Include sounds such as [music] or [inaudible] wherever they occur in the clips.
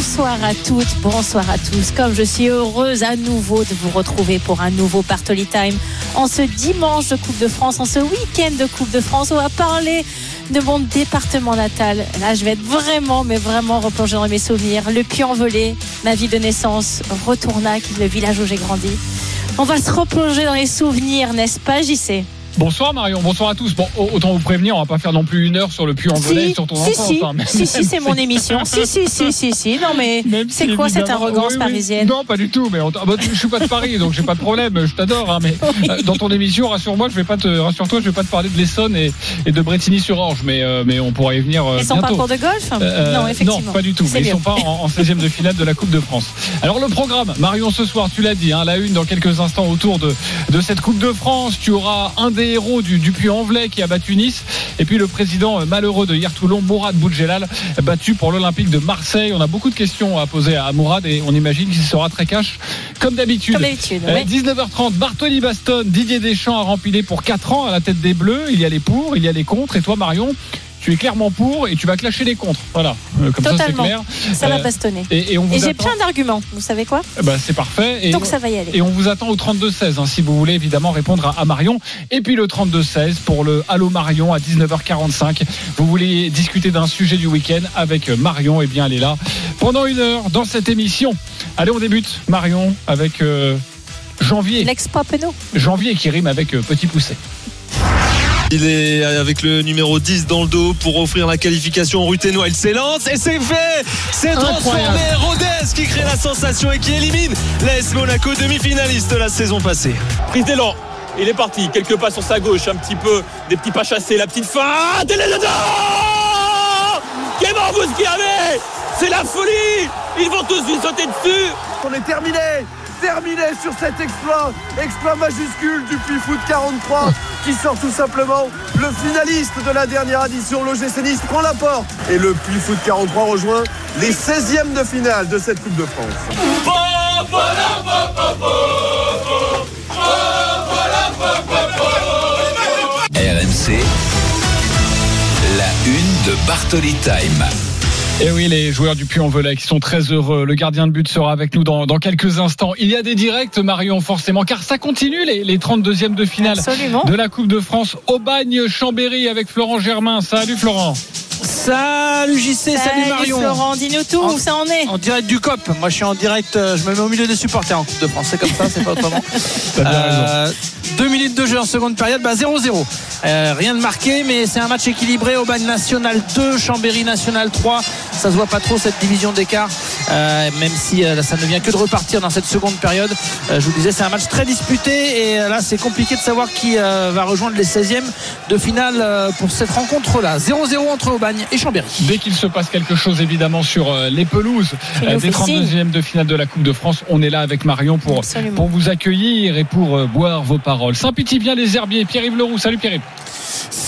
Bonsoir à toutes, bonsoir à tous. Comme je suis heureuse à nouveau de vous retrouver pour un nouveau Bartoli Time en ce dimanche de Coupe de France, en ce week-end de Coupe de France. On va parler de mon département natal. Là, je vais être vraiment, mais vraiment replongée dans mes souvenirs. Le Puy-en-Velay, ma ville de naissance, Retournac, le village où j'ai grandi. On va se replonger dans les souvenirs, n'est-ce pas, JC Bonsoir Marion, bonsoir à tous. Bon, autant vous prévenir, on va pas faire non plus une heure sur le puits en si, sur ton si, enfance. Si, hein, si, si, c'est mon émission. Si, si, si, si, si. Non, mais [laughs] c'est si, quoi cette arrogance Oui, oui. parisienne Non, pas du tout. Mais on ah bah, je suis pas de Paris, donc j'ai pas de problème. Je t'adore, hein, mais euh, dans ton émission, rassure-moi, je vais pas te, rassure-toi, je vais pas te parler de l'Essonne et, et de Bretigny-sur-Orge, mais euh, mais on pourra y venir euh, Et son bientôt. parcours de golf Euh, Non, effectivement. non, pas du tout. Mais ils sont pas en, en 16e de finale de la Coupe de France. Alors le programme, Marion, ce soir, tu l'as dit, hein, la une dans quelques instants autour de, de cette Coupe de France. Tu auras un des héros du, du Puy-en-Velay qui a battu Nice, et puis le président euh, malheureux de hier Toulon, Mourad Boudjelal, battu pour l'Olympique de Marseille. On a beaucoup de questions à poser à Mourad et on imagine qu'il sera très cash, comme d'habitude. Comme d'habitude, Euh, ouais. 19h30, Bartoli Baston, Didier Deschamps a rempilé pour 4 ans à la tête des Bleus. Il y a les pour, il y a les contre. Et toi, Marion, tu es clairement pour et tu vas clasher les contre. Voilà, Euh, comme ça c'est clair. Ça va Euh, bastonner. Et, et vous Et j'ai plein d'arguments. Vous savez quoi? Eh ben, c'est parfait. Et, Donc ça va y aller. et on vous attend au 32-16 hein, si vous voulez évidemment répondre à, à Marion. Et puis le 32-16 pour le Allô Marion à 19h45. Vous voulez discuter d'un sujet du week-end avec Marion, et bien elle est là pendant une heure dans cette émission. Allez, on débute Marion avec euh, janvier. L'ex-Papeno. Janvier qui rime avec euh, Petit Pousset. Il est avec le numéro 10 dans le dos pour offrir la qualification au Ruténois. Il s'élance et c'est fait C'est transformé. Rodez qui crée la sensation et qui élimine l'AS Monaco, demi-finaliste de la saison passée. prise d'élan. Il est parti, quelques pas sur sa gauche, un petit peu, des petits pas chassés, la petite fin. Clément Bousquiavé C'est la folie Ils vont tous lui sauter dessus On est terminé Terminé sur cet exploit Exploit majuscule du Puy Foot 43 qui sort tout simplement le finaliste de la dernière édition, l'OGC Nice prend la porte et le Puy Foot 43 rejoint les 16e de finale de cette Coupe de France. RMC. La une de Bartoli Time. Et oui, les joueurs du Puy-en-Velay qui sont très heureux. Le gardien de but sera avec nous dans, dans quelques instants. Il y a des directs, Marion, forcément, car ça continue les, les 32e de finale Absolument. de la Coupe de France. Aubagne Chambéry avec Florent Germain. Salut Florent. Salut JC, salut, Marion. Florent, dis-nous tout, En- où ça en est En direct du COP. Moi, je suis en direct. euh, Je me mets au milieu des supporters en Coupe de France. C'est comme ça, c'est pas autrement. [laughs] T'as bien raison. Euh, deux minutes de jeu en seconde période, bah 0-0. Euh, rien de marqué, mais c'est un match équilibré. Aubagne National 2, Chambéry National 3. Ça se voit pas trop cette division d'écart, euh, même si euh, ça ne vient que de repartir dans cette seconde période. Euh, je vous disais, c'est un match très disputé et euh, là, c'est compliqué de savoir qui euh, va rejoindre les 16e de finale euh, pour cette rencontre-là. 0-0 entre Aubagne et Chambéry. Dès qu'il se passe quelque chose, évidemment, sur euh, les pelouses euh, des fais signe. 32e de finale de la Coupe de France, on est là avec Marion pour, Absolument. pour vous accueillir et pour euh, boire vos paroles. Saint-Petit-Vient les Herbiers, Pierre-Yves Leroux. Salut Pierre-Yves.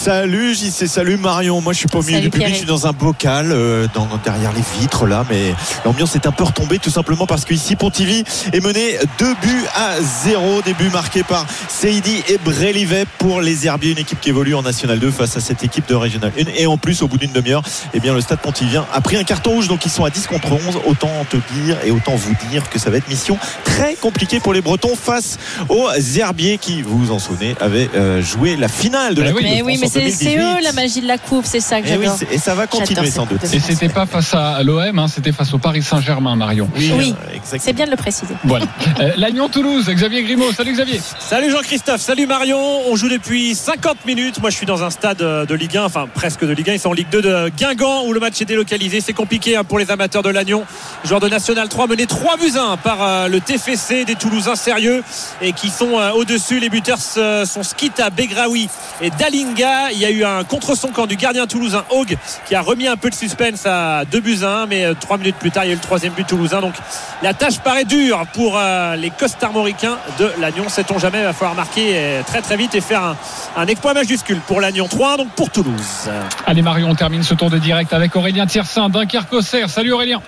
Salut JC, salut Marion. Moi je suis pas au milieu Salut du public, Pierre. je suis dans un bocal euh, dans, derrière les vitres là, mais l'ambiance est un peu retombée tout simplement parce qu'ici Pontivy est mené 2 buts à 0. Début marqué par Seidi et Brélivet pour les Herbiers, une équipe qui évolue en National 2 face à cette équipe de Régional 1. Et en plus, au bout d'une demi-heure, eh bien le stade Pontivien a pris un carton rouge, donc ils sont à 10 contre 11. Autant te dire et autant vous dire que ça va être mission très compliquée pour les Bretons face aux Herbiers qui, vous vous en souvenez, avaient euh, joué la finale de la Eh Coupe oui. de France mais c'est c'est 2018. eux la magie de la coupe, c'est ça que Eh oui, et ça va continuer sans doute. Et c'était pas face à l'OM, hein, c'était face au Paris Saint-Germain, Marion. Oui. euh, exactement. C'est bien de le préciser. Voilà. Euh, Lannion-Toulouse, Xavier Grimaud. Salut Xavier. Salut Jean-Christophe, salut Marion. On joue depuis 50 minutes. Moi, je suis dans un stade euh, de Ligue 1, enfin presque de Ligue 1. Ils sont en Ligue 2 de Guingamp où le match est délocalisé. C'est compliqué hein, pour les amateurs de Lannion. Joueur de National 3 mené 3 buts 1 par euh, le TFC des Toulousains sérieux et qui sont euh, au-dessus. Les buteurs sont Skita, Begraoui et Dalinga. Là, il y a eu un contre-son camp du gardien toulousain Haug qui a remis un peu de suspense à 2 buts à 1, mais euh, trois minutes plus tard, il y a eu le troisième but toulousain. Donc la tâche paraît dure pour euh, les costarmoricains de Lannion. Sait-on jamais, il va falloir marquer euh, très très vite et faire un, un exploit majuscule pour Lannion 3, donc pour Toulouse. Allez Marion, on termine ce tour de direct avec Aurélien Tiersin, Dunkerque Auxerre. Salut Aurélien.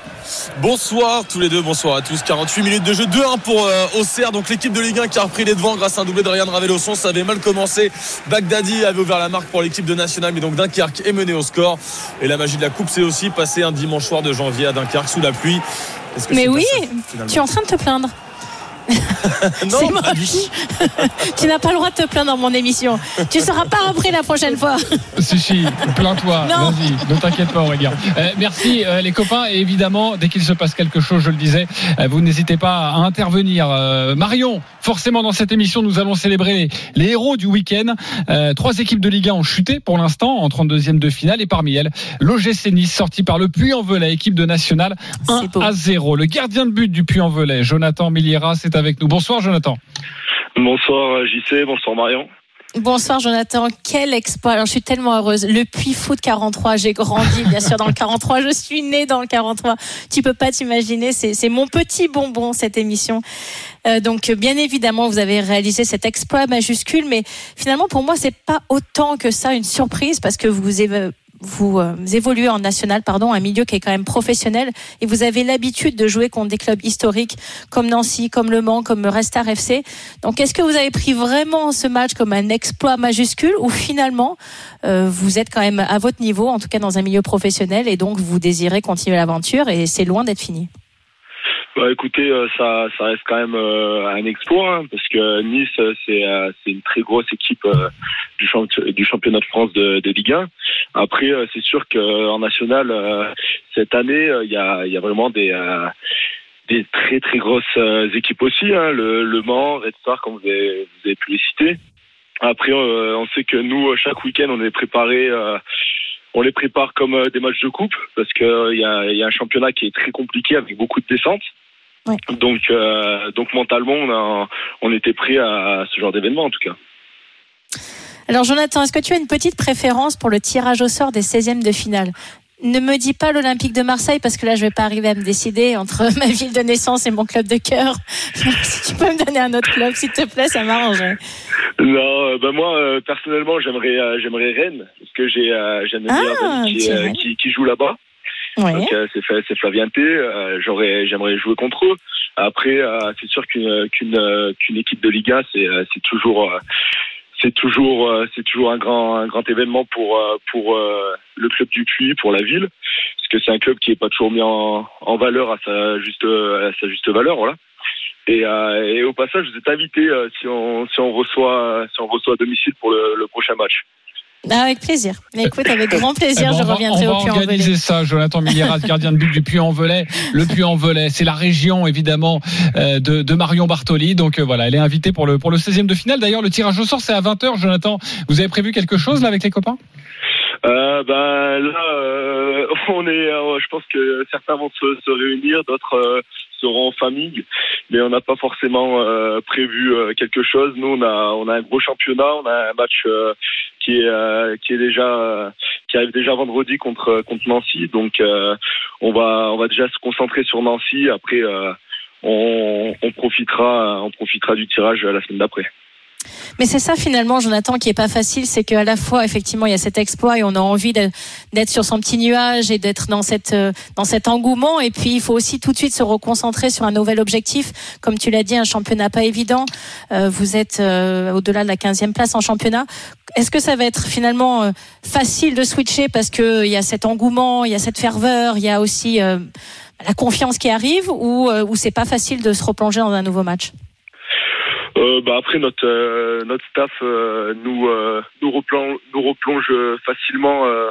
Bonsoir tous les deux, bonsoir à tous. 48 minutes de jeu, 2-1 pour euh, Auxerre. Donc l'équipe de Ligue 1 qui a repris les devants grâce à un doublé de Ryan Ravelosson. Ça avait mal commencé. Bagdadi avait ouvert la marque pour l'équipe de National, mais donc Dunkerque est mené au score. Et la magie de la coupe, c'est aussi passé un dimanche soir de janvier à Dunkerque sous la pluie. Que Mais oui, tu es en train de te plaindre. [laughs] C'est non, moche. pas du- [laughs] tu n'as pas le droit de te plaindre dans mon émission. Tu seras pas repris la prochaine fois. [laughs] Si, si, plains-toi. Non. Vas-y, ne t'inquiète pas, Aurélien. Euh, merci, euh, les copains. Et évidemment, dès qu'il se passe quelque chose, je le disais, euh, vous n'hésitez pas à intervenir. Euh, Marion, forcément, dans cette émission, nous allons célébrer les, les héros du week-end. Euh, trois équipes de Ligue 1 ont chuté pour l'instant en 32e de finale. Et parmi elles, l'OGC Nice, sorti par le Puy-en-Velay, équipe de National, 1 C'est beau. à 0. Le gardien de but du Puy-en-Velay, Jonathan Milliera, c'est avec nous. Bonsoir, Jonathan. Bonsoir JC, bonsoir Marion. Bonsoir Jonathan, quel exploit. Alors je suis tellement heureuse. Le Puy Foot 43, j'ai grandi bien sûr dans le 43, je suis née dans le 43. Tu peux pas t'imaginer, c'est mon petit bonbon cette émission. Euh, donc bien évidemment, vous avez réalisé cet exploit majuscule, mais finalement pour moi c'est pas autant que ça une surprise parce que vous vous euh, évoluez en national, pardon, un milieu qui est quand même professionnel, et vous avez l'habitude de jouer contre des clubs historiques comme Nancy, comme Le Mans, comme Restar FC. Donc, est-ce que vous avez pris vraiment ce match comme un exploit majuscule, ou finalement euh, vous êtes quand même à votre niveau, en tout cas dans un milieu professionnel, et donc vous désirez continuer l'aventure, et c'est loin d'être fini? Bah écoutez, euh, ça, ça reste quand même euh, un exploit hein, parce que Nice euh, c'est c'est une très grosse équipe du, champ- du championnat de France de, de Ligue 1. Après c'est sûr qu'en national cette année il y a y a vraiment des des très très grosses équipes aussi. Hein, le, le Mans, Red Star comme vous avez, vous avez pu les citer. Après on sait que nous chaque week-end on est préparé. on les prépare comme des matchs de coupe parce que euh, il y a, y a un championnat qui est très compliqué avec beaucoup de descentes. Ouais. Donc, euh, donc mentalement, on, a, on était prêt à ce genre d'événement en tout cas. Alors Jonathan, est-ce que tu as une petite préférence pour le tirage au sort des 16e de finale? Ne me dis pas l'Olympique de Marseille parce que là je vais pas arriver à me décider entre [laughs] ma ville de naissance et mon club de cœur. [laughs] si tu peux me donner un autre club s'il te plaît, ça m'arrangerait. Non, euh, ben moi euh, personnellement, j'aimerais, euh, j'aimerais Rennes parce que j'ai, euh, j'ai un mes Ah, qui, qui joue là-bas. C'est, Fla- c'est Flavien T. euh, j'aimerais jouer contre eux. Après, euh, c'est sûr qu'une, équipe de Liga, c'est, euh, c'est toujours, un grand, événement pour, le club du Puy, pour la ville, parce que c'est un club qui est pas toujours mis en, valeur à sa juste, valeur. Et, au passage, vous êtes invité si on, reçoit, à domicile pour le prochain match. Ah, avec plaisir. Mais écoute, avec grand plaisir, Eh ben, je on va- reviendrai on au va Puy-en-Velay. organiser ça, Jonathan Milliera, gardien de but du Puy-en-Velay. Le Puy-en-Velay, c'est la région évidemment euh, de, de Marion Bartoli. Donc euh, voilà, elle est invitée pour le pour le 16e de finale. D'ailleurs, le tirage au sort c'est à 20h. Jonathan, vous avez prévu quelque chose là avec les copains? Euh, ben là, euh, [laughs] on est, euh, je pense que certains vont se, se réunir, d'autres euh, seront en famille, mais on n'a pas forcément euh, prévu euh, quelque chose. Nous, on a, on a un gros championnat, on a un match euh, qui est, euh, qui est déjà, euh, qui arrive déjà vendredi contre contre Nancy, donc euh, on va, on va déjà se concentrer sur Nancy. Après, euh, on, on profitera, on profitera du tirage la semaine d'après. Mais c'est ça finalement, Jonathan, qui est pas facile, c'est qu'à la fois effectivement il y a cet exploit et on a envie d'être sur son petit nuage et d'être dans cette euh, dans cet engouement. Et puis il faut aussi tout de suite se reconcentrer sur un nouvel objectif, comme tu l'as dit, un championnat pas évident. Euh, vous êtes euh, au-delà de la 15e place en championnat. Est-ce que ça va être finalement facile de switcher parce que il y a cet engouement, il y a cette ferveur, il y a aussi la confiance qui arrive, ou ou c'est pas facile de se replonger dans un nouveau match? Euh, bah après notre euh, notre staff euh, nous euh, nous replonge nous replonge facilement euh,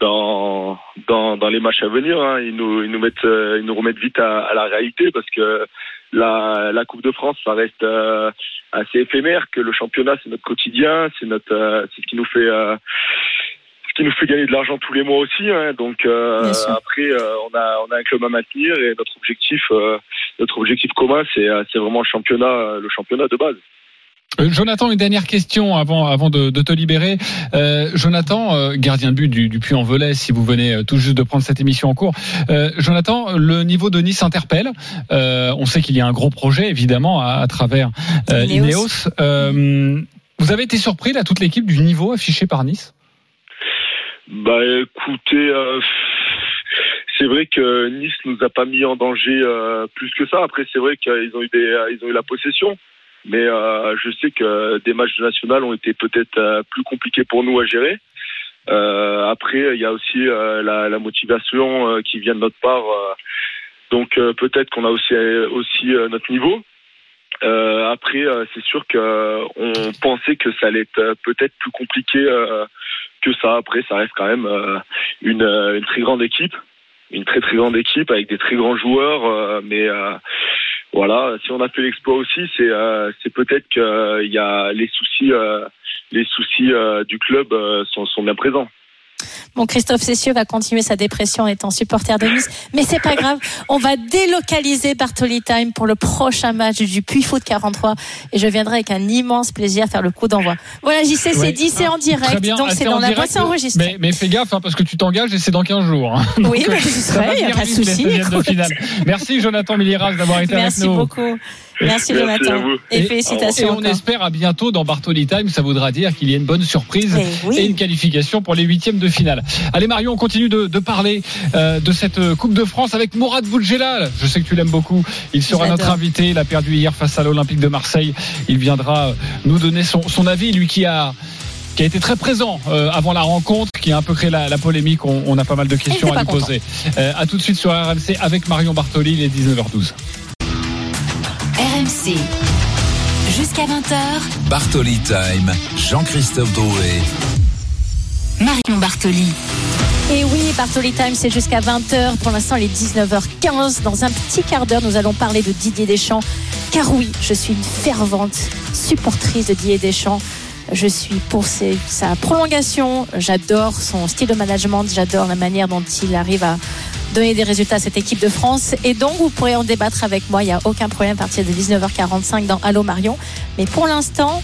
dans dans dans les matchs à venir. Hein. Ils nous ils nous mettent euh, ils nous remettent vite à, à la réalité parce que la la Coupe de France ça reste euh, assez éphémère. Que le championnat c'est notre quotidien, c'est notre euh, c'est ce qui nous fait euh, ce qui nous fait gagner de l'argent tous les mois aussi. Hein. Donc euh, après euh, on a on a un club à maintenir et notre objectif euh, notre objectif commun c'est euh, c'est vraiment le championnat euh, le championnat de base. Euh, Jonathan, une dernière question avant, avant de, de te libérer. Euh, Jonathan, euh, gardien de but du, du Puy-en-Velay, si vous venez euh, tout juste de prendre cette émission en cours. Euh, Jonathan, le niveau de Nice interpelle. Euh, on sait qu'il y a un gros projet, évidemment, à, à travers euh, Ineos. Ineos. Euh, vous avez été surpris, là, toute l'équipe, du niveau affiché par Nice? Bah écoutez, euh, c'est vrai que Nice nous a pas mis en danger euh, plus que ça. Après, c'est vrai qu'ils ont eu des, ils ont eu la possession, mais euh, je sais que des matchs de national ont été peut-être euh, plus compliqués pour nous à gérer. Euh, après, il y a aussi euh, la, la motivation euh, qui vient de notre part. euh, donc euh, peut-être qu'on a aussi aussi euh, notre niveau. Euh, après, euh, c'est sûr que euh, on pensait que ça allait être euh, peut-être plus compliqué euh, que ça. Après, ça reste quand même euh, une, euh, une très grande équipe, une très très grande équipe avec des très grands joueurs. euh, mais euh, voilà, si on a fait l'exploit aussi, c'est euh, peut-être que il y a les soucis, euh, les soucis euh, du club euh, sont, sont bien présents. Bon, Christophe Cessieux va continuer sa dépression en étant supporter de Nice, mais c'est pas grave. On va délocaliser Bartoli Time pour le prochain match du Puy Foot 43 et je viendrai avec un immense plaisir faire le coup d'envoi. Voilà, JC, c'est Ouais. dit, c'est en direct, bien. donc Ah, c'est dans la boîte, c'est enregistré. Mais, mais fais gaffe, hein, parce que tu t'engages et c'est dans 15 jours. hein. Oui, Donc, bah, ça serai, va y a pas de souci, 16e de écoute. finale. Merci Jonathan Miliras d'avoir été Merci avec nous. beaucoup. Merci, Merci Jonathan. Et, Et félicitations. on encore. espère à bientôt dans Bartoli Time. Ça voudra dire qu'il y a une bonne surprise oui. et une qualification pour les huitièmes de finale. Allez Marion, on continue de, de parler euh, de cette euh, Coupe de France avec Mourad Boudjelal. Je sais que tu l'aimes beaucoup. Il sera notre invité. Il a perdu hier face à l'Olympique de Marseille. Il viendra euh, nous donner son, son avis. Lui qui a qui a été très présent euh, avant la rencontre, qui a un peu créé la, la polémique. On, on a pas mal de questions à lui content. poser. Euh, à tout de suite sur RMC avec Marion Bartoli. Il est 19h12. RMC. Jusqu'à 20h, Bartoli Time, Jean-Christophe Drouet. Marion Bartoli. Et oui, Bartoli Time, c'est jusqu'à 20h. Pour l'instant, il est 19h15. Dans un petit quart d'heure, nous allons parler de Didier Deschamps. Car oui, je suis une fervente supportrice de Didier Deschamps. Je suis pour sa prolongation. J'adore son style de management. J'adore la manière dont il arrive à donner des résultats à cette équipe de France. Et donc, vous pourrez en débattre avec moi. Il n'y a aucun problème à partir de 19h45 dans Allo Marion. Mais pour l'instant,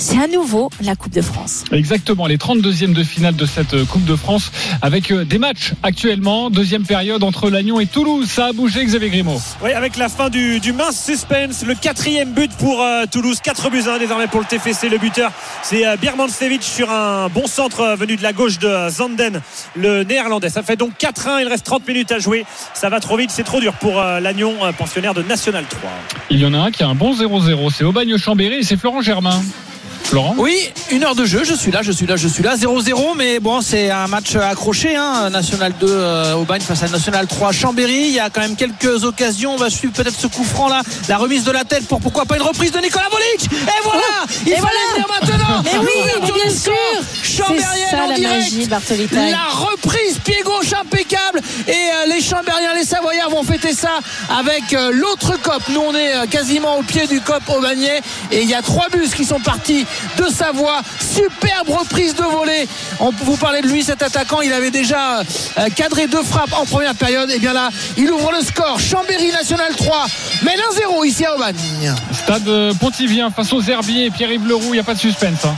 c'est à nouveau la Coupe de France. Exactement, les 32e de finale de cette euh, Coupe de France avec euh, des matchs actuellement. Deuxième période entre Lannion et Toulouse. Ça a bougé, Xavier Grimaud. Oui, avec la fin du, du mince suspense, le quatrième but pour euh, Toulouse, 4 buts 1 désormais pour le TFC. Le buteur, c'est euh, Birmancevic sur un bon centre euh, venu de la gauche de Zanden, le néerlandais. Ça fait donc 4-1, il reste 30 minutes à jouer. Ça va trop vite, c'est trop dur pour euh, Lannion, euh, pensionnaire de National 3. Il y en a un qui a un bon 0-0. C'est Aubagne-Chambéry et c'est Florent Germain. Florent Oui, une heure de jeu, je suis là, je suis là, je suis là. 0-0, mais bon, c'est un match accroché. Hein. National 2 euh, Aubagne face à National 3 Chambéry. Il y a quand même quelques occasions. On va suivre peut-être ce coup franc là. La remise de la tête pour pourquoi pas une reprise de Nicolas Volic. Et voilà Il Et fallait voilà venir maintenant Mais oui, bien du score. sûr Chambérienne ça en la direct. Time. La reprise pied gauche impeccable et euh, les Chambériens, les Savoyards vont fêter ça avec euh, l'autre cop. Nous on est euh, quasiment au pied du cop au Bagné et il y a trois bus qui sont partis de Savoie. Superbe reprise de volée. On peut vous parler de lui, cet attaquant. Il avait déjà euh, cadré deux frappes en première période. Et bien là, il ouvre le score. Chambéry National 3 mène 1-0 ici à Aubagne. Stade Pontivien face aux Herbiers. Pierre-Yves Leroux, il n'y a pas de suspense. hein.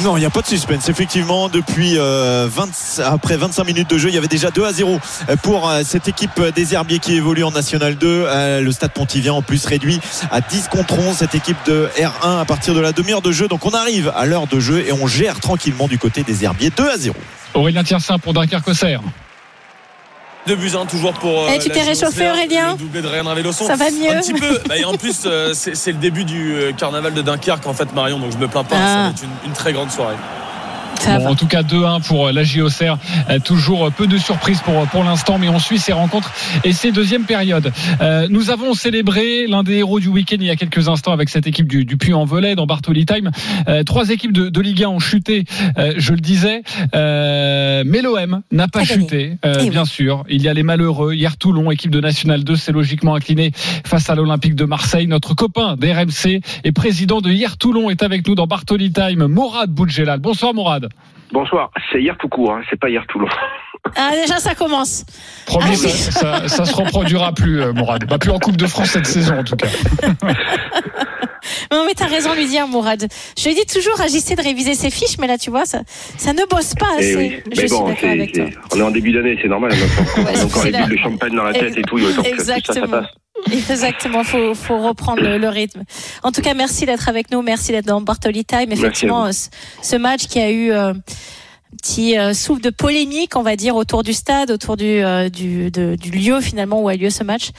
Non, il n'y a pas de suspense. Effectivement, depuis euh, 20 après 25 minutes de jeu, il y avait déjà 2 à 0 pour euh, cette équipe des Herbiers qui évolue en National 2. Euh, Le stade Pontivien en plus réduit à 10 contre 11 cette équipe de R1 à partir de la demi-heure de jeu. Donc on arrive à l'heure de jeu et on gère tranquillement du côté des Herbiers 2 à 0. Aurélien Tiersin pour Dunkerque-Auxerre. Deux buts un toujours pour. euh, Eh, tu t'es réchauffé, Aurélien doublé de Ryan Raveloson. Ça va mieux Un petit peu. Bah, et en plus, euh, c'est c'est le début du euh, carnaval de Dunkerque en fait, Marion. Donc je me plains pas. Ah. Ça va être une, une très grande soirée. Bon, en tout cas 2-1 pour euh, la JOCR. Euh, toujours peu de surprises pour, pour l'instant, mais on suit ces rencontres et ces deuxièmes périodes. Euh, nous avons célébré l'un des héros du week-end il y a quelques instants avec cette équipe du, du Puy-en-Velay dans Bartoli Time. Euh, trois équipes de, de Ligue 1 ont chuté, euh, je le disais, euh, mais l'OM n'a pas chuté, euh, Eh oui. bien sûr. Il y a les malheureux. Hier Toulon, équipe de National 2, s'est logiquement incliné face à l'Olympique de Marseille. Notre copain d'RMC et président de Hier Toulon est avec nous dans Bartoli Time, Morad Boudjelal. Bonsoir Morad. Bonsoir, c'est hier tout court, hein, c'est pas hier Toulon. Ah, déjà, ça commence. Promis, Ah ça, oui. ça, ça se reproduira plus, euh, Morad. Pas plus en Coupe de France cette saison, en tout cas. [laughs] Non, mais t'as raison de lui dire, Mourad. Je lui dis toujours, agissez de réviser ses fiches, mais là, tu vois, ça, ça ne bosse pas Eh assez. oui. Je Mais suis bon, d'accord c'est- avec toi. c'est- on est en début d'année, c'est normal. On a encore, on a encore les bulles de champagne dans la tête et tout. Donc, tout ça, passe. [laughs] Exactement, faut, faut reprendre le, le rythme. En tout cas, merci d'être avec nous, merci d'être dans Bartoli Time. Effectivement, ce match qui a eu euh, un petit euh, souffle de polémique, on va dire, autour du stade, autour du, euh, du, de- du lieu finalement où a lieu ce match.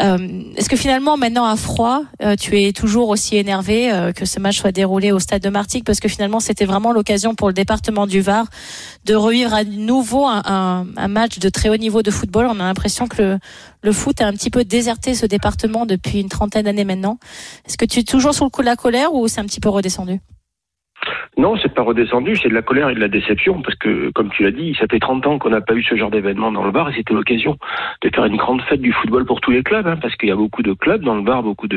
Euh, Est-ce que finalement, maintenant à froid, euh, tu es toujours aussi énervé euh, que ce match soit déroulé au stade de Martigues? Parce que finalement, c'était vraiment l'occasion pour le département du Var de revivre à nouveau un, un- un match de très haut niveau de football. On a l'impression que le, le foot a un petit peu déserté ce département depuis une trentaine d'années maintenant. Est-ce que tu es toujours sous le coup de la colère ou c'est un petit peu redescendu? Non, c'est pas redescendu, c'est de la colère et de la déception, parce que, comme tu l'as dit, ça fait 30 ans qu'on n'a pas eu ce genre d'événement dans le bar, et c'était l'occasion de faire une grande fête du football pour tous les clubs, hein, parce qu'il y a beaucoup de clubs dans le bar, beaucoup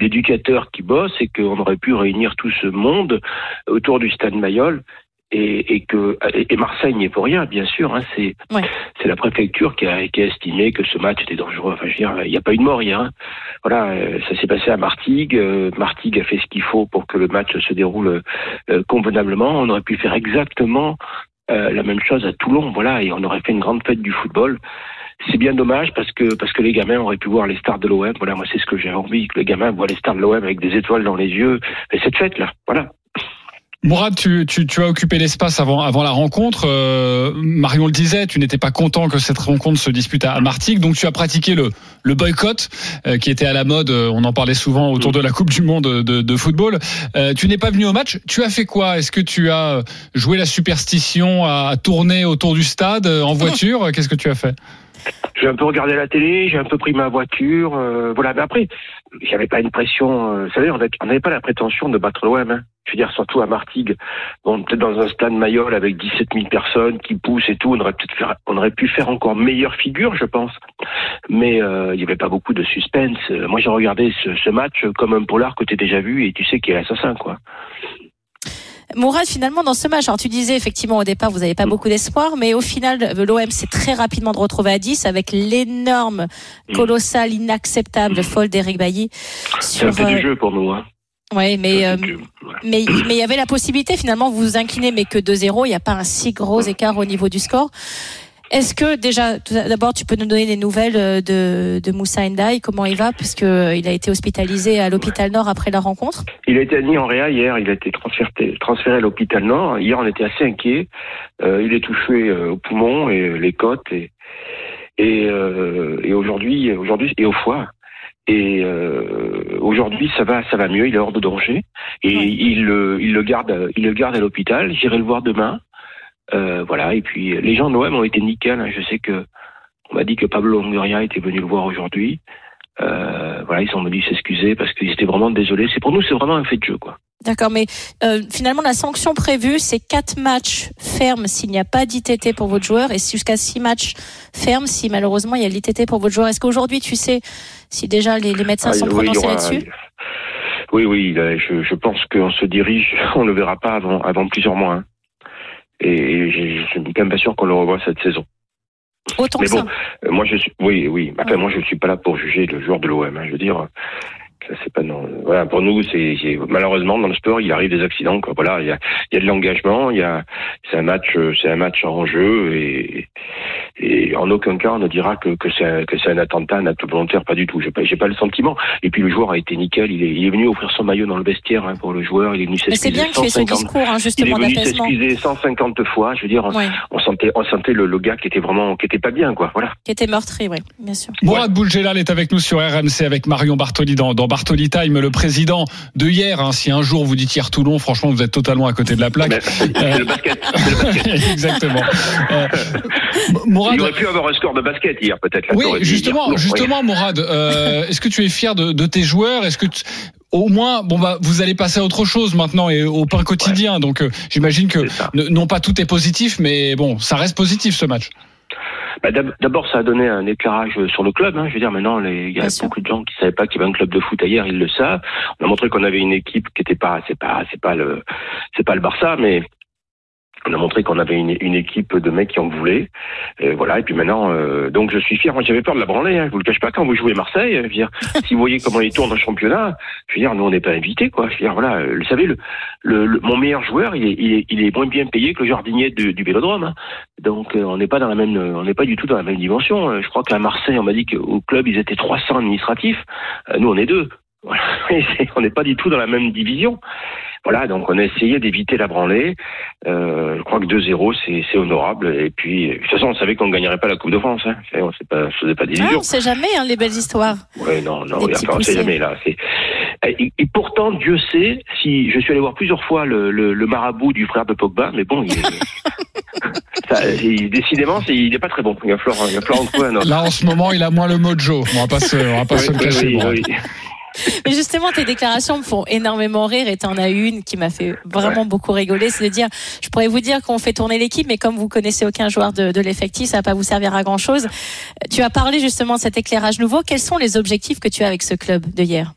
d'éducateurs qui bossent, et qu'on aurait pu réunir tout ce monde autour du stade Mayol, et, et que et Marseille n'y est pour rien, bien sûr. Hein, c'est c'est la préfecture qui a, qui a estimé que ce match était dangereux. Enfin, je veux dire, il n'y a pas eu de mort hier. hein. Voilà, euh, ça s'est passé à Martigues. Euh, Martigues a fait ce qu'il faut pour que le match se déroule euh, convenablement. On aurait pu faire exactement euh, la même chose à Toulon. Voilà, et on aurait fait une grande fête du football. C'est bien dommage parce que parce que les gamins auraient pu voir les stars de l'OM. Voilà, moi c'est ce que j'ai envie que les gamins voient les stars de l'OM avec des étoiles dans les yeux. Et cette fête là, voilà. Mourad, tu, tu, tu as occupé l'espace avant, avant la rencontre. Euh, Marion le disait, tu n'étais pas content que cette rencontre se dispute à Martigues, donc tu as pratiqué le, le boycott euh, qui était à la mode. euh, On en parlait souvent autour de la Coupe du Monde de, de football. Euh, tu n'es pas venu au match. Tu as fait quoi? Est-ce que tu as joué la superstition à tourner autour du stade euh, en voiture? Qu'est-ce que tu as fait? J'ai un peu regardé la télé, j'ai un peu pris ma voiture, euh, voilà. Mais après, j'avais pas une pression. Euh, vous savez, on avait- on n'avait pas la prétention de battre l'OM. Hein. Je veux dire, surtout à Martigues, bon, peut-être dans un stade Mayol avec 17 000 personnes qui poussent et tout, on aurait pu faire encore meilleure figure, je pense. Mais euh, il y avait pas beaucoup de suspense. Moi, j'ai regardé ce, match comme un polar que tu déjà vu et tu sais qui est l'assassin, quoi. Mourad, finalement, dans ce match, alors tu disais effectivement au départ, vous n'avez pas beaucoup d'espoir, mais au final, l'OM s'est très rapidement de retrouver à 10 avec l'énorme, colossal, inacceptable folle d'Eric Bailly. C'est un peu euh, du jeu pour nous. Hein. Oui, mais euh, mais mais il y avait la possibilité finalement vous vous inclinez mais que 2-0, il n'y a pas un si gros écart au niveau du score. Est-ce que déjà tout d'abord tu peux nous donner des nouvelles euh, de de Moussa Ndiaye, comment il va puisque euh, il a été hospitalisé à l'hôpital Nord après la rencontre? Il a été admis en réa hier, il a été transféré, transféré à l'hôpital Nord. Hier, on était assez inquiets. Euh, il est touché euh, au poumon et les côtes et et, euh, et aujourd'hui aujourd'hui et au foie. Et euh, aujourd'hui, ça va, ça va mieux. Il est hors de danger et il, le- il le garde, il le garde à l'hôpital. J'irai le voir demain. Euh, voilà. Et puis les gens de l'OM ont été nickel. hein. Je sais que on m'a dit que Pablo Longoria était venu le voir aujourd'hui. Euh, voilà, ils sont venus s'excuser parce qu'ils étaient vraiment désolés. C'est pour nous, c'est vraiment un fait de jeu, quoi. D'accord, mais euh, finalement la sanction prévue c'est quatre matchs fermes s'il n'y a pas d'ITT pour votre joueur et jusqu'à six matchs fermes si malheureusement il y a l'ITT pour votre joueur. Est-ce qu'aujourd'hui tu sais si déjà les, les médecins Ah, sont oui, prononcés aura- là-dessus? Oui, oui, je pense qu'on se dirige, [laughs] on ne le verra pas avant, avant plusieurs mois. hein. Et, je je suis quand même pas sûr qu'on le revoit cette saison. Autant Mais que bon, ça. euh, moi je suis, oui, oui. Enfin, moi je ne suis pas là pour juger le joueur de l'OM. hein. Je veux dire, ça c'est pas non. Voilà, pour nous, c'est malheureusement dans le sport, il arrive des accidents. Quoi. Voilà, il y a, il y a de l'engagement, il y a, c'est un match, euh, c'est un match en jeu et, et en aucun cas on ne dira que, que c'est un, que c'est un attentat, un acte volontaire, pas du tout. J'ai pas, j'ai pas le sentiment. Et puis le joueur a été nickel. Il est, il est venu offrir son maillot dans le vestiaire hein, pour le joueur. Il est venu Mais s'excuser. c'est bien ce 150 discours hein, il est justement venu s'excuser 150 fois. Je veux dire, on- Ouais. on sentait, on sentait le, le gars qui était vraiment, qui était pas bien, quoi. Voilà. Qui était meurtri, oui, bien sûr. Mourad Boulgelal est avec nous sur RMC avec Marion Bartoli dans, dans Bartoli Time, le président de hier. hein. si un jour vous dites hier Toulon, franchement vous êtes totalement à côté de la plaque. C'est le basket. [laughs] c'est le basket. Exactement. Euh, Mourad, Il aurait pu avoir un score de basket hier, peut-être. Oui, justement, justement, Mourad, euh, est-ce que tu es fier de, de tes joueurs? Est-ce que tu- au moins, bon bah, vous allez passer à autre chose maintenant et au pain quotidien. Donc, euh, j'imagine que non pas tout est positif, mais bon, ça reste positif ce match. Bah, d'ab- D'abord, ça a donné un éclairage sur le club. Hein. Je veux dire, maintenant, les- il y a beaucoup de gens qui savaient pas qu'il y avait un club de foot ailleurs, ils le savent. On a montré qu'on avait une équipe qui était pas, c'est pas, c'est pas le, c'est pas le Barça, mais on a montré qu'on avait une, une, équipe de mecs qui en voulaient. Et voilà. Et puis maintenant, euh, donc je suis fier. Moi, j'avais peur de la branler. Hein, je vous le cache pas. Quand vous jouez Marseille, je veux dire, [laughs] si vous voyez comment ils tournent le championnat, je veux dire, nous on n'est pas invités, quoi. Je veux dire, voilà. Vous savez, le, le, mon meilleur joueur, il est, il est, il est moins bien payé que le jardinier du, du Vélodrome. Hein. Donc euh, on n'est pas dans la même, on n'est pas du tout dans la même dimension. Euh, je crois qu'à Marseille, on m'a dit qu'au club ils étaient 300 administratifs. Euh, nous on est deux. [laughs] Voilà. [laughs] on n'est pas du tout dans la même division. Voilà, donc on a essayé d'éviter la branlée. Euh, je crois que 2-0, c'est honorable. Et puis, de toute façon, on savait qu'on ne gagnerait pas la Coupe de France. Hein. On ne faisait pas d'illusions. Ah, on ne sait jamais hein, les belles histoires. Oui, non, non, enfin, on ne sait jamais là. Et, et, pourtant, Dieu sait, si je suis allé voir plusieurs fois le, le, le marabout du frère de Pogba, mais bon, il est... [laughs] Ça, il, décidément, il n'est pas très bon. Il va falloir, il va falloir en trouver un autre. Là, en ce moment, il a moins le mojo. On va pas se, on va pas oui, se le cacher. oui, oui. [laughs] Mais justement, tes déclarations me font énormément rire et tu en as une qui m'a fait vraiment ouais. beaucoup rigoler. C'est de dire, je pourrais vous dire qu'on fait tourner l'équipe, mais comme vous connaissez aucun joueur de, de l'effectif, ça va pas vous servir à grand chose. Tu as parlé justement de cet éclairage nouveau. Quels sont les objectifs que tu as avec ce club de hier?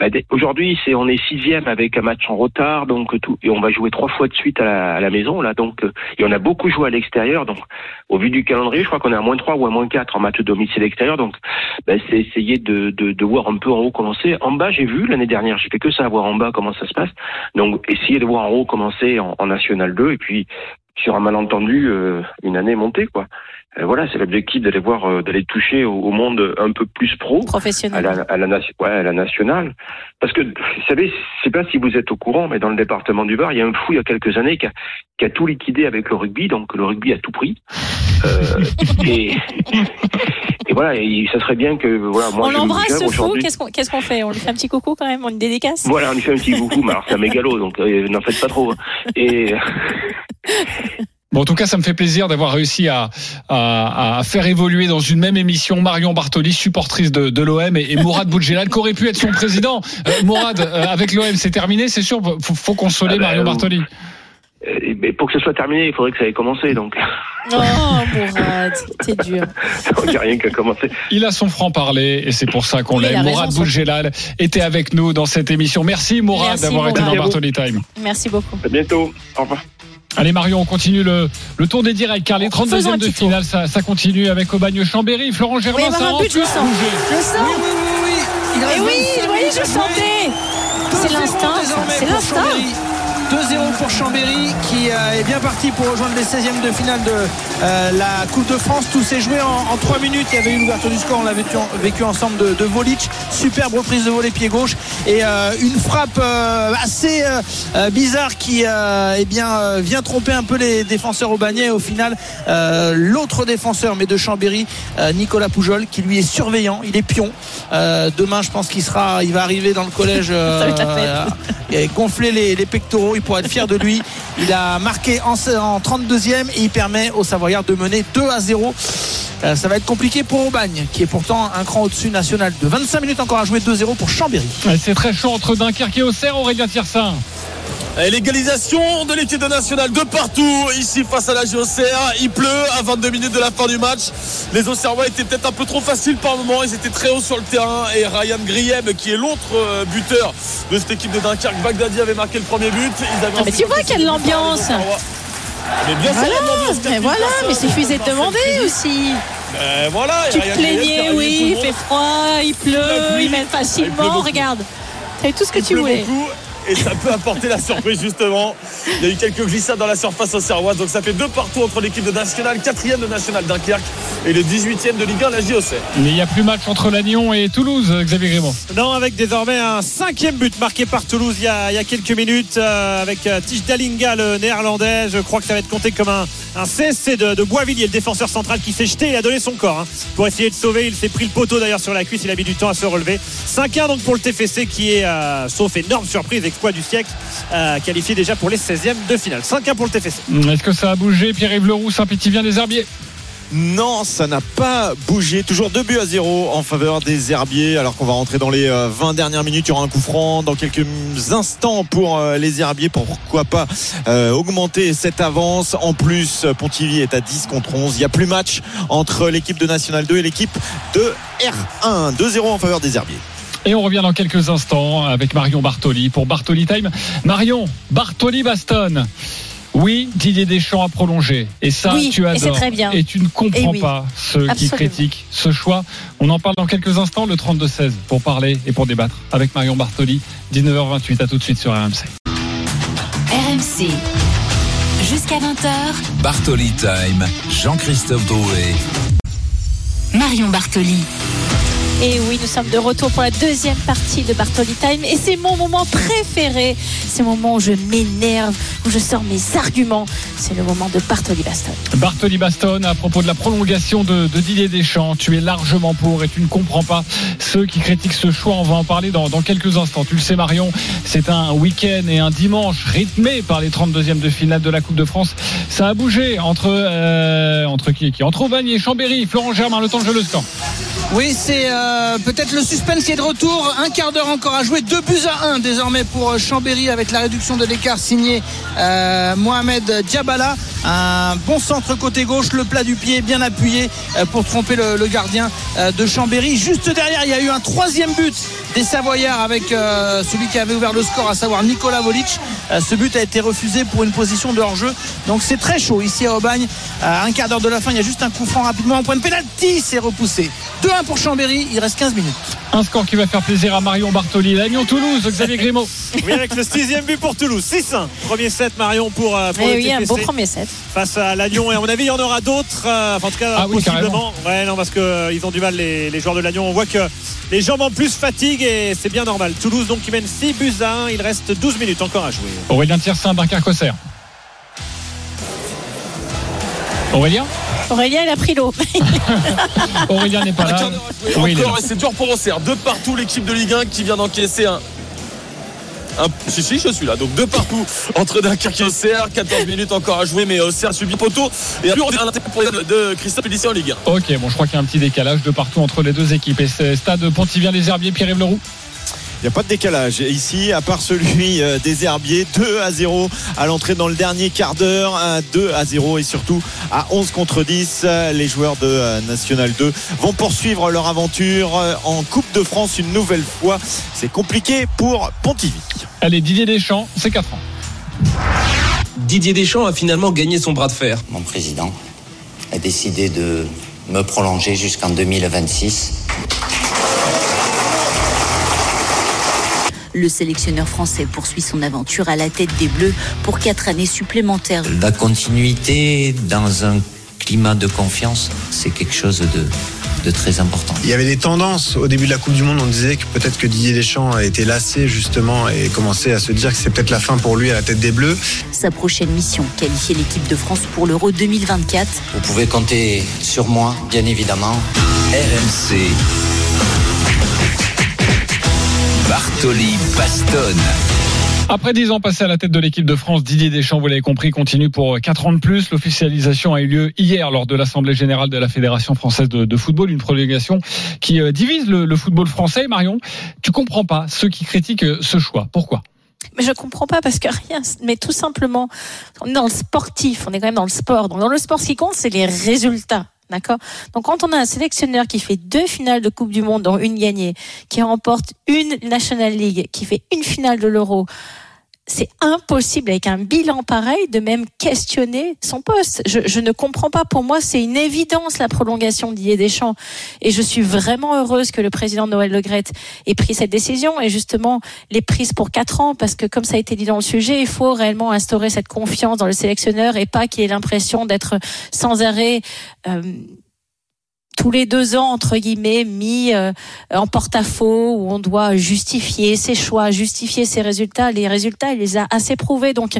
Bah, Aujourd'hui, c'est on est sixième avec un match en retard, donc tout, et on va jouer trois fois de suite à la, à la maison là, donc et on a beaucoup joué à l'extérieur, donc au vu du calendrier, je crois qu'on est à moins 3 ou à moins 4 en match de domicile extérieur, donc bah, c'est essayer de, de, de, voir un peu en haut commencer. En bas, j'ai vu l'année dernière, j'ai fait que ça, voir en bas comment ça se passe, donc essayer de voir en haut commencer en, en National 2 et puis sur un malentendu euh, une année montée quoi. Euh, voilà, c'est l'objectif d'aller voir, euh, d'aller toucher au, au, monde un peu plus pro, professionnel, à la, à la, ouais, à la nationale. Parce que vous savez, je sais pas si vous êtes au courant, mais dans le département du Var, il y a un fou il y a quelques années qui a, qui a tout liquidé avec le rugby, donc le rugby a tout pris. Euh, [laughs] et, et voilà, et ça serait bien que voilà, moi on l'embrasse ce fou. Qu'est-ce qu'on fait? On lui fait un petit coucou quand même, on lui dédicace? Voilà, on lui fait un petit coucou, mais alors c'est un mégalo, donc euh, n'en faites pas trop. Et [laughs] Bon, en tout cas, ça me fait plaisir d'avoir réussi à, à, à, faire évoluer dans une même émission Marion Bartoli, supportrice de, de l'OM, et, et Mourad Boudjelal, qui aurait pu être son président. Euh, Mourad, euh, avec l'OM, c'est terminé, c'est sûr. Faut, faut consoler Ah ben, Marion Bartoli. Euh, mais pour que ce soit terminé, il faudrait que ça ait commencé, donc. Oh, Mourad, c'est dur. [laughs] Il n'y a rien qu'à commencer. Il a son franc-parler et c'est pour ça qu'on Oui, l'aime. Mourad Boudjelal était avec nous dans cette émission. Merci Mourad d'avoir été dans Bartoli Time. Merci beaucoup. À bientôt. Au revoir. Allez Marion, on continue le, le tour des directs car les Faisons 32e un de finale, ça, ça continue avec Aubagne Chambéry. Florent Germain, ça avoir un a but, je le sens. bougé. Je le sens. Oui, oui, oui, oui. Il Et reste oui, 25 oui, je sentais. 2-0 C'est l'instinct, c'est l'instinct. Chambéry. 2-0 pour Chambéry qui euh, est bien parti pour rejoindre les 16e de finale de euh, la Coupe de France. Tout s'est joué en, en 3 minutes. Il y avait eu l'ouverture du score, on l'a vécu, vécu, ensemble de, de Volic. Superbe reprise de volet pied gauche et euh, une frappe euh, assez euh, bizarre qui eh bien, vient tromper un peu les défenseurs au bagnet. Au final, euh, l'autre défenseur, mais de Chambéry, euh, Nicolas Poujol, qui lui est surveillant, il est pion. Euh, demain, je pense qu'il sera, il va arriver dans le collège [laughs] et gonfler les, les, pectoraux. Il pourra être fier de lui. Il a marqué en, en 32e et il permet aux Savoyards de mener 2 à 0. Euh, ça va être compliqué pour Aubagne, qui est pourtant un cran au-dessus national de 25 minutes encore à jouer 2-0 pour Chambéry. C'est très chaud entre Dunkerque et Auxerre, Aurélien Tiersin. L'égalisation de l'équipe de nationale de partout ici face à la JOCR. Il pleut à 22 minutes de la fin du match. Les Auxerrois étaient peut-être un peu trop faciles par moment. Ils étaient très hauts sur le terrain. Et Ryan Grieb, qui est l'autre euh, buteur de cette équipe de Dunkerque, Bagdadi avait marqué le premier but. Ils avaient Ah, mais tu vois quelle ambiance mais bien voilà, mais voilà, mais suffisait de demander aussi. Voilà, tu te plaignais, oui, il fait froid, il pleut, il mène facilement. Regarde, t'as eu tout ce que il tu voulais. Beaucoup et ça peut apporter la surprise justement. Il y a eu quelques glissades dans la surface au Serroise, donc ça fait deux partout entre l'équipe de National, quatrième de National Dunkerque et le 18e de Ligue 1, la JOC. Mais il n'y a plus match entre Lannion et Toulouse, Xavier Grémont. Non, avec désormais un cinquième but marqué par Toulouse il y a, il y a quelques minutes euh, avec euh, Tige Dalinga, le néerlandais. Je crois que ça va être compté comme un, un CSC de, de Boisvilliers, le défenseur central qui s'est jeté. Il a donné son corps hein, pour essayer de sauver. Il s'est pris le poteau d'ailleurs sur la cuisse. Il a mis du temps à se relever. 5-1 donc pour le TFC qui est, euh, sauf énorme surprise, exploit du siècle, euh, qualifié déjà pour les 16e de finale. 5-1 pour le TFC. Est-ce que ça a bougé Pierre-Yves Leroux, Saint-Pétivien des Herbiers non, ça n'a pas bougé. Toujours 2 buts à 0 en faveur des Herbiers. Alors qu'on va rentrer dans les 20 dernières minutes. Il y aura un coup franc dans quelques instants pour euh, les Herbiers. Pourquoi pas euh, augmenter cette avance? En plus, Pontivy est à 10 contre 11. Il n'y a plus match entre l'équipe de National 2 et l'équipe de R1. 2-0 en faveur des Herbiers. Et on revient dans quelques instants avec Marion Bartoli pour Bartoli Time. Marion, Bartoli Baston. Oui, Didier Deschamps a prolongé. Et ça, Oui, tu et adores. très bien. Et tu ne comprends Et oui. pas ceux qui critiquent ce choix. On en parle dans quelques instants, le 32-16, pour parler et pour débattre avec Marion Bartoli. 19h28, à tout de suite sur RMC. RMC. Jusqu'à 20h, Bartoli Time, Jean-Christophe Drouet. Marion Bartoli. Et oui, nous sommes de retour pour la deuxième partie de Bartoli Time. Et c'est mon moment préféré. C'est le moment où je m'énerve, où je sors mes arguments. C'est le moment de Bartoli Baston. Bartoli Baston, à propos de la prolongation de, de Didier Deschamps, tu es largement pour et tu ne comprends pas ceux qui critiquent ce choix. On va en parler dans, dans quelques instants. Tu le sais, Marion, c'est un week-end et un dimanche rythmé par les 32e de finale de la Coupe de France. Ça a bougé entre, euh, entre qui, et qui? Entre Aubagne et Chambéry. Florent Germain, le temps de jouer le score. Oui, c'est euh, peut-être le suspense qui est de retour. Un quart d'heure encore à jouer. Deux buts à un désormais pour euh, Chambéry avec la réduction de l'écart signé euh, Mohamed Diabala. Un bon centre côté gauche, le plat du pied bien appuyé euh, pour tromper le, gardien euh, de Chambéry. Juste derrière, il y a eu un troisième but des Savoyards avec euh, celui qui avait ouvert le score, à savoir Nicolas Volic. Euh, ce but a été refusé pour une position de hors-jeu. Donc c'est très chaud ici à Aubagne. Un quart d'heure de la fin, il y a juste un coup franc rapidement. Un point de pénalty, c'est repoussé. 2-1 pour Chambéry, il reste 15 minutes. Un score qui va faire plaisir à Marion Bartoli. L'Agnon-Toulouse, Xavier [laughs] Grimaud. Oui, avec le sixième but pour Toulouse. 6-1. Premier set, Marion, pour, euh, pour le oui, un beau premier set. face à Lagnon. Et à mon avis, il y en aura d'autres. euh, enfin, en tout cas, Ah oui, possiblement. ouais, non, parce qu'ils ont du mal, les, les joueurs de Lagnon. On voit que les jambes en plus fatiguent et c'est bien normal. Toulouse, donc, qui mène 6 buts à 1. Il reste 12 minutes encore à jouer. Aurélien Tiersin, Dunkerque Auxerre. Aurélien? Aurélien, il a pris l'eau. [laughs] Aurélien n'est pas là. Oui, encore et c'est dur pour Auxerre. De partout, l'équipe de Ligue 1 qui vient d'encaisser un. un- Si, si, je suis là. Donc, de partout, entre Dunkerque et Auxerre. 14 minutes encore à jouer, mais Auxerre subit poteau. Et plus, on est un intérêt pour de Christophe Pélissier en Ligue 1. Ok, bon, je crois qu'il y a un petit décalage de partout entre les deux équipes. Et c'est stade Pontivien les Herbiers, Pierre-Yves Leroux. Il n'y a pas de décalage ici, à part celui euh, des Herbiers. 2 à 0 à l'entrée dans le dernier quart d'heure. un 2 à 0 et surtout à 11 contre 10. euh, Les joueurs de euh, National 2 vont poursuivre leur aventure en Coupe de France une nouvelle fois. C'est compliqué pour Pontivy. Allez, Didier Deschamps, c'est 4 ans. Didier Deschamps a finalement gagné son bras de fer. Mon président a décidé de me prolonger jusqu'en 2026. Le sélectionneur français poursuit son aventure à la tête des Bleus pour quatre années supplémentaires. La continuité dans un climat de confiance, c'est quelque chose de, de très important. Il y avait des tendances au début de la Coupe du Monde. On disait que peut-être que Didier Deschamps a été lassé justement et commençait à se dire que c'est peut-être la fin pour lui à la tête des Bleus. Sa prochaine mission, qualifier l'équipe de France pour l'Euro 2024. Vous pouvez compter sur moi, bien évidemment. RMC. Bartoli Baston. Après 10 ans passés à la tête de l'équipe de France, Didier Deschamps, vous l'avez compris, continue pour 4 ans de plus. L'officialisation a eu lieu hier lors de l'Assemblée générale de la Fédération française de, de football, une prolongation qui euh, divise le, le football français. Marion, tu comprends pas ceux qui critiquent ce choix. Pourquoi? Mais je comprends pas parce que rien, mais tout simplement, on est dans le sportif, on est quand même dans le sport. Donc dans le sport, ce qui compte, c'est les résultats. D'accord. Donc quand on a un sélectionneur qui fait deux finales de Coupe du Monde, dont une gagnée, qui remporte une National League, qui fait une finale de l'Euro, c'est impossible avec un bilan pareil de même questionner son poste. Je, je ne comprends pas. Pour moi, c'est une évidence la prolongation d'Ier Deschamps. Et je suis vraiment heureuse que le président Noël Legrette ait pris cette décision et justement l'ait prise pour quatre ans parce que comme ça a été dit dans le sujet, il faut réellement instaurer cette confiance dans le sélectionneur et pas qu'il ait l'impression d'être sans arrêt euh, tous les deux ans, entre guillemets, mis euh, en porte-à-faux, où on doit justifier ses choix, justifier ses résultats. Les résultats, il les a assez prouvés. Donc,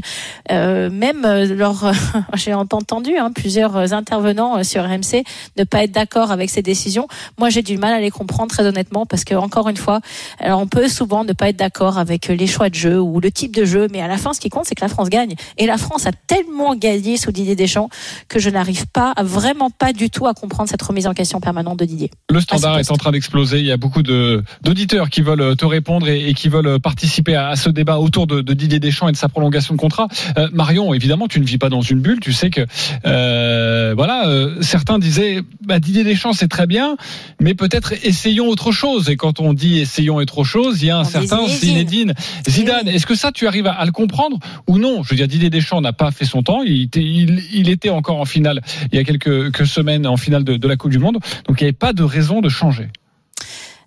euh, même euh, lors, [laughs] j'ai entendu hein, plusieurs intervenants euh, sur RMC ne pas être d'accord avec ces décisions. Moi, j'ai du mal à les comprendre très honnêtement, parce que encore une fois, alors on peut souvent ne pas être d'accord avec les choix de jeu ou le type de jeu, mais à la fin, ce qui compte, c'est que la France gagne. Et la France a tellement gagné sous Didier Deschamps que je n'arrive pas, vraiment pas du tout à comprendre cette remise en question. Permanente de Didier. Le standard est en train d'exploser. Il y a beaucoup d'auditeurs qui veulent te répondre et, et, qui veulent participer à, à ce débat autour de, de, Didier Deschamps et de sa prolongation de contrat. Euh, Marion, évidemment, tu ne vis pas dans une bulle. Tu sais que euh, voilà, euh, certains disaient bah, Didier Deschamps c'est très bien, mais peut-être essayons autre chose. Et quand on dit essayons autre chose, il y a un On certain Zinedine Zidane. Est-ce que ça tu arrives à, à, le comprendre ou non? Je veux dire, Didier Deschamps n'a pas fait son temps. Il était, il, il était encore en finale il y a quelques, quelques semaines en finale de, de la Coupe du Monde, donc il n'y avait pas de raison de changer.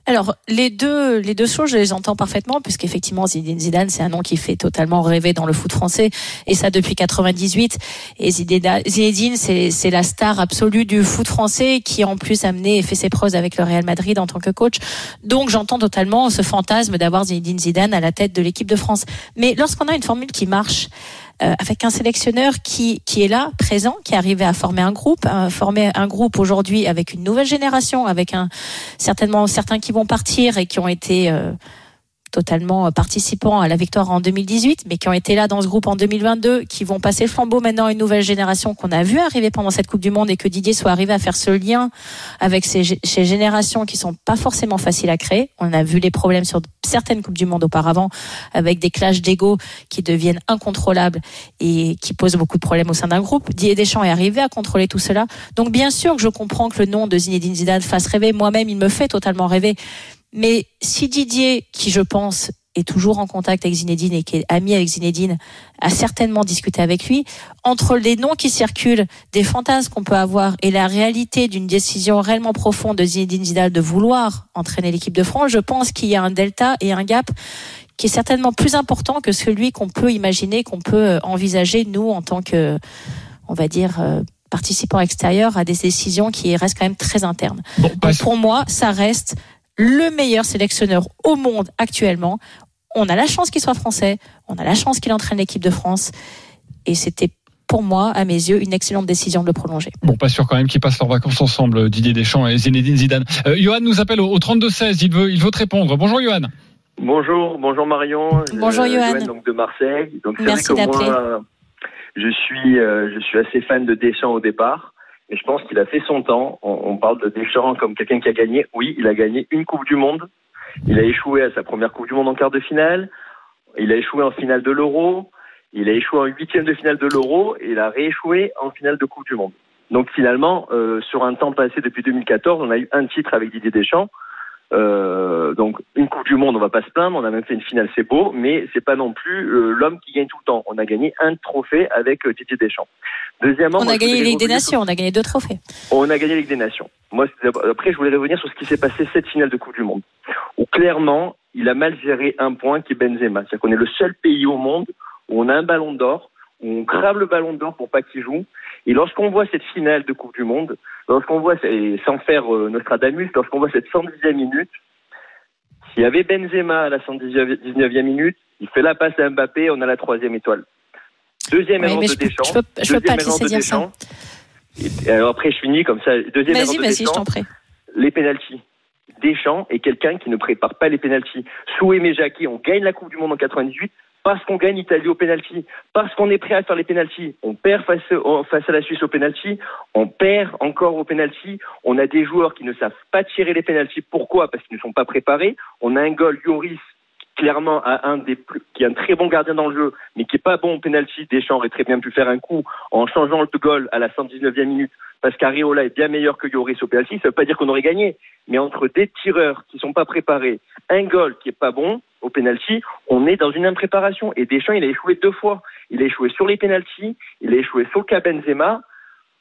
Alors les deux les deux choses je les entends parfaitement puisqu'effectivement Zinedine Zidane c'est un nom qui fait totalement rêver dans le foot français et ça depuis 98 et Zinedine c'est c'est la star absolue du foot français qui en plus a mené et fait ses preuves avec le Real Madrid en tant que coach. Donc j'entends totalement ce fantasme d'avoir Zinedine Zidane à la tête de l'équipe de France. Mais lorsqu'on a une formule qui marche euh, avec un sélectionneur qui, qui est là, présent, qui est arrivé à former un groupe, à former un groupe aujourd'hui avec une nouvelle génération, avec certainement certains qui vont partir et qui ont été euh, totalement participants à la victoire en 2018, mais qui ont été là dans ce groupe en 2022, qui vont passer le flambeau maintenant à une nouvelle génération qu'on a vu arriver pendant cette Coupe du Monde et que Didier soit arrivé à faire ce lien avec ces, générations qui sont pas forcément faciles à créer. On a vu les problèmes sur certaines Coupes du Monde auparavant avec des clashs d'ego qui deviennent incontrôlables et qui posent beaucoup de problèmes au sein d'un groupe. Didier Deschamps est arrivé à contrôler tout cela. Donc bien sûr que je comprends que le nom de Zinedine Zidane fasse rêver. Moi-même, il me fait totalement rêver. Mais si Didier, qui je pense est toujours en contact avec Zinedine et qui est ami avec Zinedine, a certainement discuté avec lui, entre les noms qui circulent, des fantasmes qu'on peut avoir et la réalité d'une décision réellement profonde de Zinedine Zidane de vouloir entraîner l'équipe de France, je pense qu'il y a un delta et un gap qui est certainement plus important que celui qu'on peut imaginer, qu'on peut envisager, nous, en tant que, on va dire, participants extérieurs à des décisions qui restent quand même très internes. Bon, Donc pour moi, ça reste le meilleur sélectionneur au monde actuellement. On a la chance qu'il soit français, on a la chance qu'il entraîne l'équipe de France. Et c'était pour moi, à mes yeux, une excellente décision de le prolonger. Bon, pas sûr quand même qu'ils passent leurs vacances ensemble, Didier Deschamps et Zinedine Zidane. Euh, Johan nous appelle au, au 32-16, il veut, il veut te répondre. Bonjour Johan. Bonjour, bonjour Marion. Bonjour euh, Johan. donc de Marseille. Donc Merci vrai que d'appeler. moi, je suis, euh, je suis assez fan de Deschamps au départ. Et je pense qu'il a fait son temps. On, parle de Deschamps comme quelqu'un qui a gagné. Oui, il a gagné une Coupe du Monde. Il a échoué à sa première Coupe du Monde en quart de finale. Il a échoué en finale de l'Euro. Il a échoué en huitième de finale de l'Euro. Et il a rééchoué en finale de Coupe du Monde. Donc finalement, euh, sur un temps passé depuis 2014, on a eu un titre avec Didier Deschamps. Euh, donc une Coupe du Monde, on va pas se plaindre. On a même fait une finale, c'est beau, mais c'est pas non plus euh, l'homme qui gagne tout le temps. On a gagné un trophée avec euh, Didier Deschamps. Deuxièmement, on moi, a gagné la Ligue des Nations, on a gagné deux trophées. On a gagné la Ligue des Nations. Moi, après, je voulais revenir sur ce qui s'est passé cette finale de Coupe du Monde, où clairement, il a mal géré un point qui est Benzema. C'est-à-dire qu'on est le seul pays au monde où on a un ballon d'or, on crave le ballon d'or pour pas qu'il joue. Et lorsqu'on voit cette finale de Coupe du Monde, lorsqu'on voit, et sans faire euh, Nostradamus, lorsqu'on voit cette 110e minute, s'il y avait Benzema à la 119e minute, il fait la passe à Mbappé, on a la troisième étoile. Deuxième erreur de Deschamps. je peux- je peux pas te laisser de dire ça. Et alors après, je finis comme ça. Deuxième erreur de je Deschamps, les pénalties. Deschamps est quelqu'un qui ne prépare pas les pénalties. Souhait et Jacquet, on gagne la Coupe du Monde en 98 parce qu'on gagne Italie au pénalty, parce qu'on est prêt à faire les pénalties. On perd face, à la Suisse au pénalty, on perd encore au pénalty. On a des joueurs qui ne savent pas tirer les pénalties. Pourquoi? Parce qu'ils ne sont pas préparés. On a un goal, Lloris, clairement à un des plus, qui est un très bon gardien dans le jeu, mais qui est pas bon au penalty. Deschamps aurait très bien pu faire un coup en changeant le goal à la 119e minute, parce qu'Areola est bien meilleur que Lloris au penalty. Ça veut pas dire qu'on aurait gagné, mais entre des tireurs qui sont pas préparés, un goal qui est pas bon au penalty, on est dans une impréparation. Et Deschamps, il a échoué deux fois. Il a échoué sur les penalties, il a échoué sur le cas Benzema.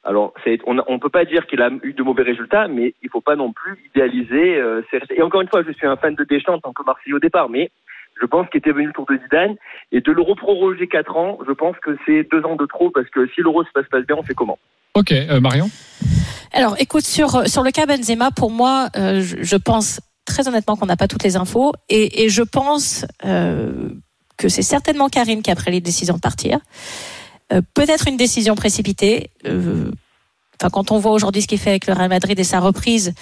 Alors, c'est- on ne peut pas dire qu'il a eu de mauvais résultats, mais il faut pas non plus idéaliser. euh, ses résultats. et encore une fois, je suis un fan de Deschamps en tant que Marseillais au départ, mais je pense qu'il était venu le tour de Zidane et de l'euro proroger 4 ans, je pense que c'est deux ans de trop parce que si l'euro se passe pas bien, on fait comment? Ok, euh, Marion? Alors, écoute, sur, sur le cas Benzema, pour moi, euh, je, je pense très honnêtement qu'on n'a pas toutes les infos et, et je pense euh, que c'est certainement Karim qui a pris les décisions de partir. Euh, Peut-être une décision précipitée. Euh, Enfin, quand on voit aujourd'hui ce qu'il fait avec le Real Madrid et sa reprise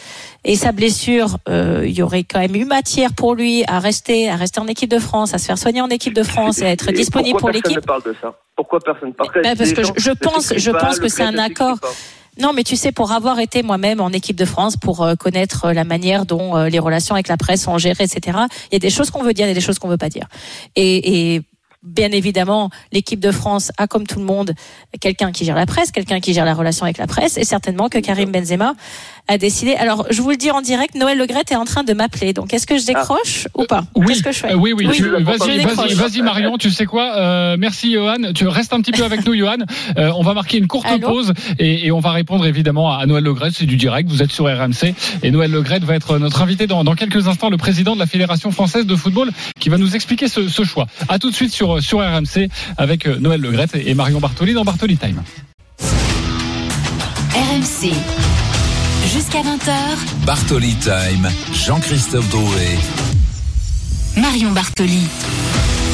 et sa blessure, euh, il y aurait quand même eu matière pour lui à rester, à rester en équipe de France, à se faire soigner en équipe de France et à être Et disponible pour pourquoi personne l'équipe. ne parle de ça? Pourquoi personne Bah, parce que je, je pense, je pense que c'est un accord. Non, mais tu sais, pour avoir été moi-même en équipe de France, pour euh, connaître euh, la manière dont les relations avec la presse sont gérées, etc., il y a des choses qu'on veut dire et des choses qu'on veut pas dire. Et, et bien évidemment, l'équipe de France a, comme tout le monde, quelqu'un qui gère la presse, quelqu'un qui gère la relation avec la presse, et certainement que Karim Benzema a décidé. Alors, je vous le dis en direct, Noël Legret est en train de m'appeler. Donc, est-ce que je décroche ou pas Oui, Qu'est-ce que je fais Euh, oui, oui, je vas-y, vas-y, Marion, tu sais quoi Euh, Merci, Johan. Tu restes un petit peu avec nous, Johan. Euh, on va marquer une courte Allô pause et, et on va répondre évidemment à Noël Legret. C'est du direct, vous êtes sur RMC. Et Noël Legret va être notre invité dans, dans quelques instants, le président de la Fédération française de football, qui va nous expliquer ce, ce choix. À tout de suite sur, sur RMC avec Noël Legret et Marion Bartoli dans Bartoli Time. RMC. Jusqu'à 20h, Bartoli Time, Jean-Christophe Drouet. Marion Bartoli.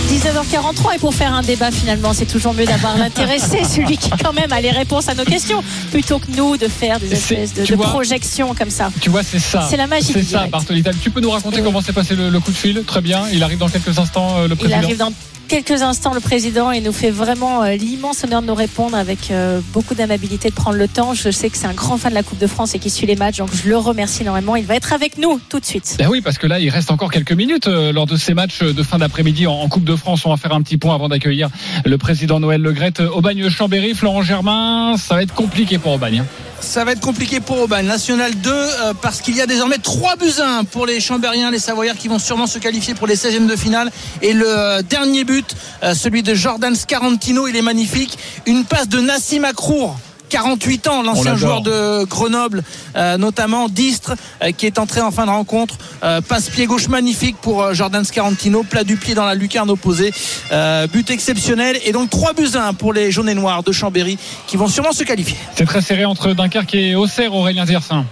19h43 et pour faire un débat finalement c'est toujours mieux d'avoir l'intéressé [laughs] celui qui quand même a les réponses à nos questions plutôt que nous de faire des espèces de, tu de vois, projections comme ça Tu vois, c'est ça. C'est la magie C'est ça. Bartoli Time. Tu peux nous raconter comment s'est passé le, le coup de fil? Très bien. Il arrive dans quelques instants, euh, le il président. arrive dans quelques instants le président et nous fait vraiment euh, l'immense honneur de nous répondre avec euh, beaucoup d'amabilité de prendre le temps je sais que c'est un grand fan de la Coupe de France et qui suit les matchs donc je le remercie énormément il va être avec nous tout de suite Ben oui, parce que là, il reste encore quelques minutes euh, lors de ces matchs de fin d'après-midi en, Coupe de France. On va faire un petit point avant d'accueillir le président Noël Legrette. Aubagne-Chambéry, Florent Germain, ça va être compliqué pour Aubagne. Ça va être compliqué pour Aubagne. National 2, euh, parce qu'il y a désormais 3 buts à 1 pour les Chambériens, les Savoyards qui vont sûrement se qualifier pour les 16e de finale. Et le euh, dernier but, euh, celui de Jordan Scarantino, il est magnifique. Une passe de Nassim Akrour. 48 ans, l'ancien joueur de Grenoble, euh, notamment d'Istres, euh, qui est entré en fin de rencontre. Euh, passe pied gauche magnifique pour euh, Jordan Scarantino, plat du pied dans la lucarne opposée. Euh, but exceptionnel. Et donc 3 buts à 1 pour les jaunes et noirs de Chambéry, qui vont sûrement se qualifier. C'est très serré entre Dunkerque et Auxerre, Aurélien Ziersin.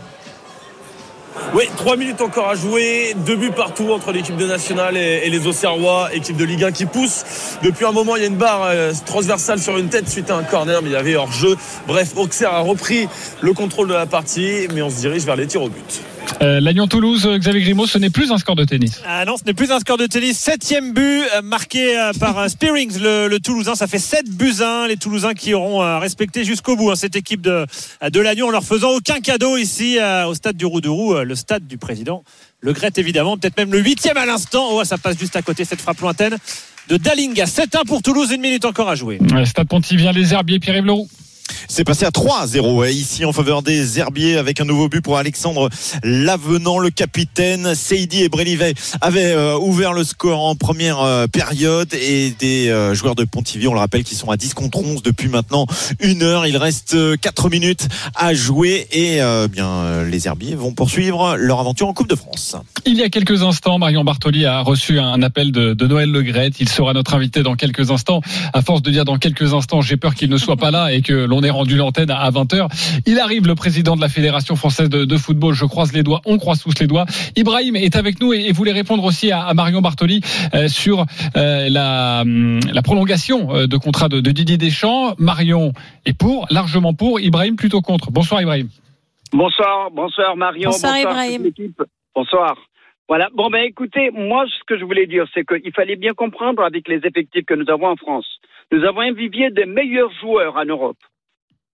Oui, trois minutes encore à jouer, deux buts partout entre l'équipe de nationale et, les Auxerrois, équipe de Ligue 1 qui pousse. Depuis un moment, il y a une barre euh, transversale sur une tête suite à un corner, mais il y avait hors jeu. Bref, Auxerre a repris le contrôle de la partie, mais on se dirige vers les tirs au but. Euh, Lannion-Toulouse, Xavier Grimaud, ce n'est plus un score de tennis. Ah non, ce n'est plus un score de tennis. Septième but euh, marqué euh, par euh, Spearings, le, le Toulousain. Ça fait 7 buts à 1. Les Toulousains qui auront respecté jusqu'au bout hein, cette équipe de, de Lannion en leur faisant aucun cadeau ici euh, au stade du Roux-de-Roux, euh, le stade du président. Le Gret évidemment, peut-être même le huitième à l'instant. Oh, ça passe juste à côté cette frappe lointaine de Dalinga. 7-1 pour Toulouse, une minute encore à jouer. Stade Pontivien, les Herbiers, Pierre-Yves. C'est passé à 3-0 ouais, ici en faveur des Herbiers avec un nouveau but pour Alexandre Lavenant, le capitaine. Seidi et Brélivet avaient euh, ouvert le score en première euh, période et des euh, joueurs de Pontivy, on le rappelle, qui sont à 10 contre 11 depuis maintenant une heure. Il reste 4 minutes à jouer et bien les Herbiers vont poursuivre leur aventure en Coupe de France. Il y a quelques instants, Marion Bartoli a reçu un appel de, de Noël Legrette. Il sera notre invité dans quelques instants. À force de dire dans quelques instants, j'ai peur qu'il ne soit pas là et que l'on ait rendu l'antenne à 20h. Il arrive, le président de la Fédération française de, de football. Je croise les doigts, on croise tous les doigts. Ibrahim est avec nous et, et voulait répondre aussi à, à Marion Bartoli euh, sur euh, la, hum, la prolongation euh, de contrat de, de Didier Deschamps. Marion est pour, largement pour. Ibrahim plutôt contre. Bonsoir Ibrahim. Bonsoir, bonsoir Marion, Bonsoir, bonsoir, Ibrahim. l'équipe. Bonsoir. Voilà. Bon ben écoutez, moi ce que je voulais dire, c'est qu'il fallait bien comprendre avec les effectifs que nous avons en France. Nous avons un vivier des meilleurs joueurs en Europe.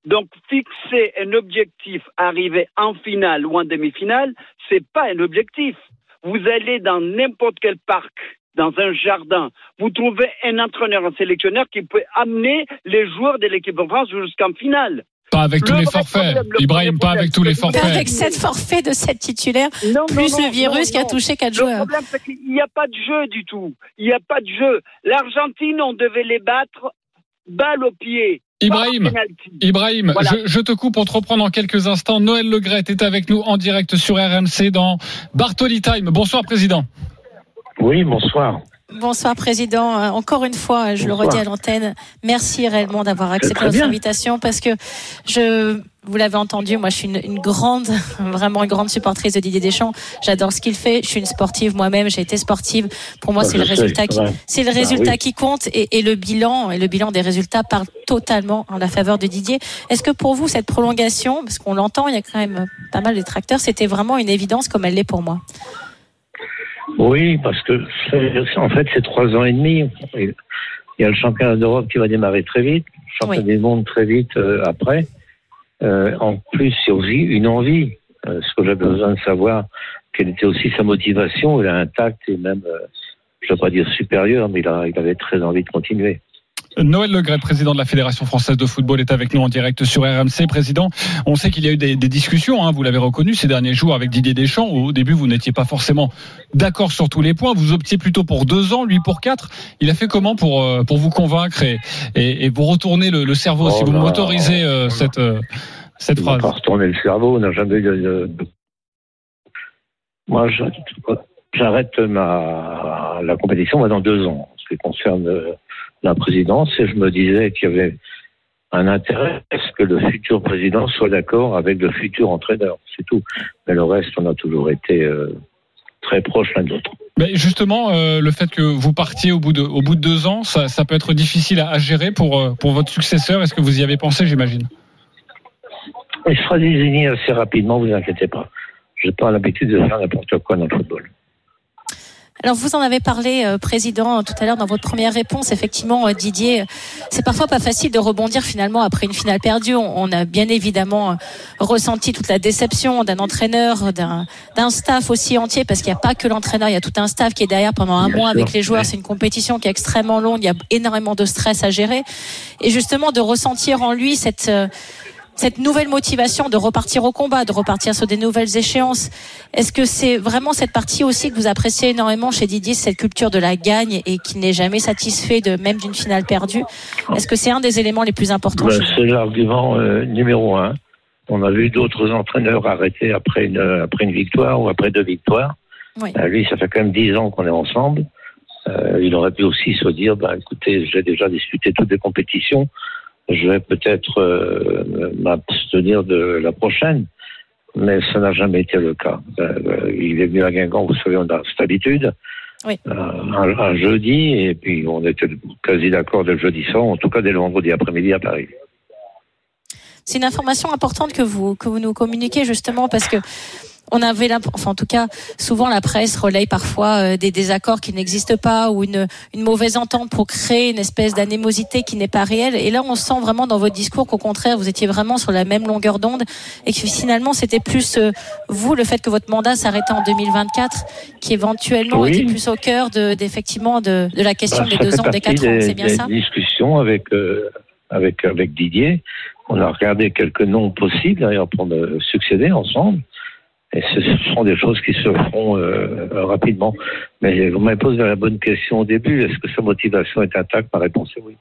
Donc fixer un objectif, arriver en finale ou en demi-finale, c'est pas un objectif. Vous allez dans n'importe quel parc, dans un jardin, vous trouvez un entraîneur, un sélectionneur qui peut amener les joueurs de l'équipe de France jusqu'en finale. Pas avec tous Le les forfaits. problème, le Ibrahim, pas avec tous les forfaits. avec sept forfaits de sept titulaires Non, plus non, non, le virus non, qui a touché quatre Le joueurs problème, c'est qu'il n'y a pas de jeu du tout. Il n'y a pas de jeu. L'Argentine, on devait les battre balle au pied. Ibrahim. Ibrahim, Voilà. je, je te coupe, on te reprend dans quelques instants. Noël Legrette est avec nous en direct sur RMC dans Bartoli Time. Bonsoir Président. Oui, bonsoir. Bonsoir Président. Euh, Encore une fois, je le redis à l'antenne, merci réellement d'avoir accepté notre invitation parce que je, vous l'avez entendu, moi je suis une, une grande, [laughs] vraiment une grande supportrice de Didier Deschamps. J'adore ce qu'il fait. Je suis une sportive moi-même. J'ai été sportive. Pour moi, Bah, c'est le sais, résultat qui, c'est le Bah, résultat oui. qui compte et, et le bilan et le bilan des résultats parle totalement en la faveur de Didier. Est-ce que pour vous cette prolongation, parce qu'on l'entend, il y a quand même pas mal de tracteurs, c'était vraiment une évidence comme elle l'est pour moi? Oui, parce que en fait, c'est trois ans et demi. Il y a le championnat d'Europe qui va démarrer très vite, le championnat du monde très vite euh, après. Euh, en plus, c'est aussi une envie. Euh, ce que j'ai besoin de savoir, quelle était aussi sa motivation. Il a un tact et même, euh, je ne veux pas dire supérieur, mais il, a, il avait très envie de continuer. Noël Legret, président de la Fédération française de football, est avec nous en direct sur RMC. Président, on sait qu'il y a eu des, des discussions, hein, vous l'avez reconnu ces derniers jours avec Didier Deschamps. Au début, vous n'étiez pas forcément d'accord sur tous les points. Vous optiez plutôt pour deux ans, lui pour quatre. Il a fait comment pour, euh, pour vous convaincre et, et, et vous retourner le, le cerveau, Oh si vous là, m'autorisez euh, cette, euh, cette n'a phrase pas retourné le cerveau, on n'a jamais eu de, Moi, j'arrête ma la compétition moi, dans deux ans, en ce qui concerne euh, la présidence, et je me disais qu'il y avait un intérêt à ce que le futur président soit d'accord avec le futur entraîneur, c'est tout. Mais le reste, on a toujours été euh, très proches l'un de l'autre. Mais justement, euh, le fait que vous partiez au bout de, au bout de deux ans, ça, ça peut être difficile à, à gérer pour, euh, pour votre successeur. Est-ce que vous y avez pensé, j'imagine? Il sera désigné assez rapidement, vous inquiétez pas. Je n'ai pas l'habitude de faire n'importe quoi dans le football. Alors vous en avez parlé, euh, président, tout à l'heure dans votre première réponse. Effectivement, euh, Didier, c'est parfois pas facile de rebondir finalement après une finale perdue. On, on a bien évidemment euh, ressenti toute la déception d'un entraîneur, d'un d'un staff aussi entier, parce qu'il n'y a pas que l'entraîneur, il y a tout un staff qui est derrière pendant un Bien mois sûr, avec les joueurs. C'est une compétition qui est extrêmement longue. Il y a énormément de stress à gérer, et justement de ressentir en lui cette euh, cette nouvelle motivation de repartir au combat, de repartir sur des nouvelles échéances. Est-ce que c'est vraiment cette partie aussi que vous appréciez énormément chez Didier, cette culture de la gagne et qui n'est jamais satisfait de même d'une finale perdue? Est-ce que c'est un des éléments les plus importants Ben, c'est l'argument euh, numéro un. On a vu d'autres entraîneurs arrêter après une, après une victoire ou après deux victoires. Oui. Euh, lui, ça fait quand même dix ans qu'on est ensemble. Euh, il aurait pu aussi se dire, ben, écoutez, j'ai déjà disputé toutes les compétitions. Je vais peut-être euh, m'abstenir de la prochaine. Mais ça n'a jamais été le cas. Euh, il est venu à Guingamp, vous savez, on a cette habitude. Oui. Euh, un, un jeudi, et puis on était quasi d'accord dès le jeudi soir, en tout cas dès le vendredi après-midi à Paris. C'est une information importante que vous que vous nous communiquez justement parce que on avait enfin en tout cas souvent la presse relaye parfois euh, des désaccords qui n'existent pas ou une une mauvaise entente pour créer une espèce d'anémosité qui n'est pas réelle et là on sent vraiment dans votre discours qu'au contraire vous étiez vraiment sur la même longueur d'onde et que finalement c'était plus euh, vous le fait que votre mandat s'arrêtait en 2024 qui éventuellement Oui. était plus au cœur de d'effectivement de, de la question Bah, des deux ans des quatre ans c'est bien des ça? discussions avec, euh, avec, avec Didier. On a regardé quelques noms possibles d'ailleurs pour me succéder ensemble. Et ce sont des choses qui se feront euh, rapidement. Mais vous m'avez posé la bonne question au début. Est-ce que sa motivation est intacte? Ma réponse est oui.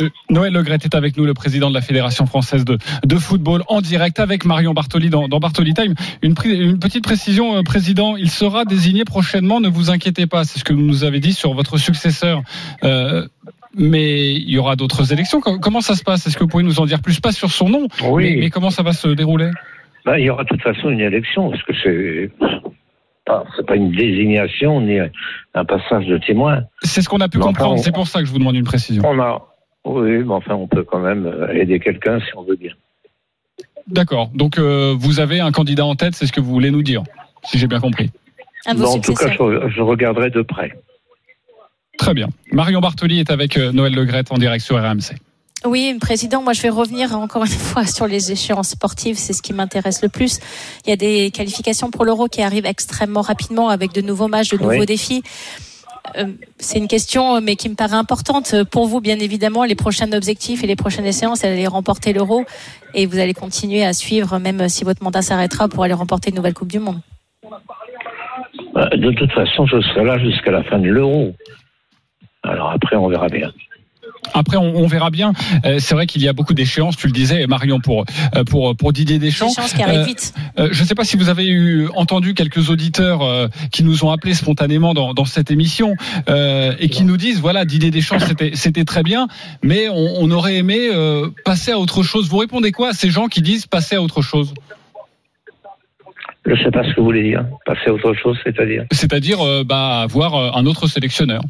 Euh, Noël Legret est avec nous, le président de la Fédération française de, de football, en direct avec Marion Bartoli dans, dans Bartoli Time. Une, petite précision, euh, président, il sera désigné prochainement, ne vous inquiétez pas, c'est ce que vous nous avez dit sur votre successeur. Euh, mais il y aura d'autres élections. Com- Comment ça se passe? Est-ce que vous pouvez nous en dire plus? Pas sur son nom, Oui. mais, mais comment ça va se dérouler? Ben, il y aura de toute façon une élection, parce que c'est pas, pas une désignation ni un passage de témoin. C'est ce qu'on a pu Mais comprendre, c'est pour ça que je vous demande une précision. On a, oui, mais enfin, on peut quand même euh, aider quelqu'un si on veut bien. D'accord, donc euh, vous avez un candidat en tête, c'est ce que vous voulez nous dire, si j'ai bien compris. Bon, en tout cas, je, je regarderai de près. Très bien. Marion Bartoli est avec euh, Noël Legret en direct sur RMC. Oui, président, moi je vais revenir encore une fois sur les échéances sportives, c'est ce qui m'intéresse le plus. Il y a des qualifications pour l'Euro qui arrivent extrêmement rapidement avec de nouveaux matchs, de nouveaux Oui. défis. Euh, c'est une question, mais qui me paraît importante pour vous, bien évidemment. Les prochains objectifs et les prochaines séances, elle allait remporter l'Euro et vous allez continuer à suivre, même si votre mandat s'arrêtera, pour aller remporter une nouvelle Coupe du Monde. Euh, De toute façon, je serai là jusqu'à la fin de l'euro. Alors après, on verra bien. Après, on, on verra bien. Euh, c'est vrai qu'il y a beaucoup d'échéances, tu le disais, Marion, pour, euh, pour, pour Didier Deschamps. Des échéances qui arrivent Euh, vite. euh, je ne sais pas si vous avez eu, entendu quelques auditeurs euh, qui nous ont appelés spontanément dans, dans cette émission euh, et qui nous disent voilà, Didier Deschamps, c'était, c'était très bien, mais on, on aurait aimé euh, passer à autre chose. Vous répondez quoi à ces gens qui disent passer à autre chose? Je ne sais pas ce que vous voulez dire. Passer à autre chose, c'est-à-dire? C'est-à-dire euh, bah, avoir euh, un autre sélectionneur.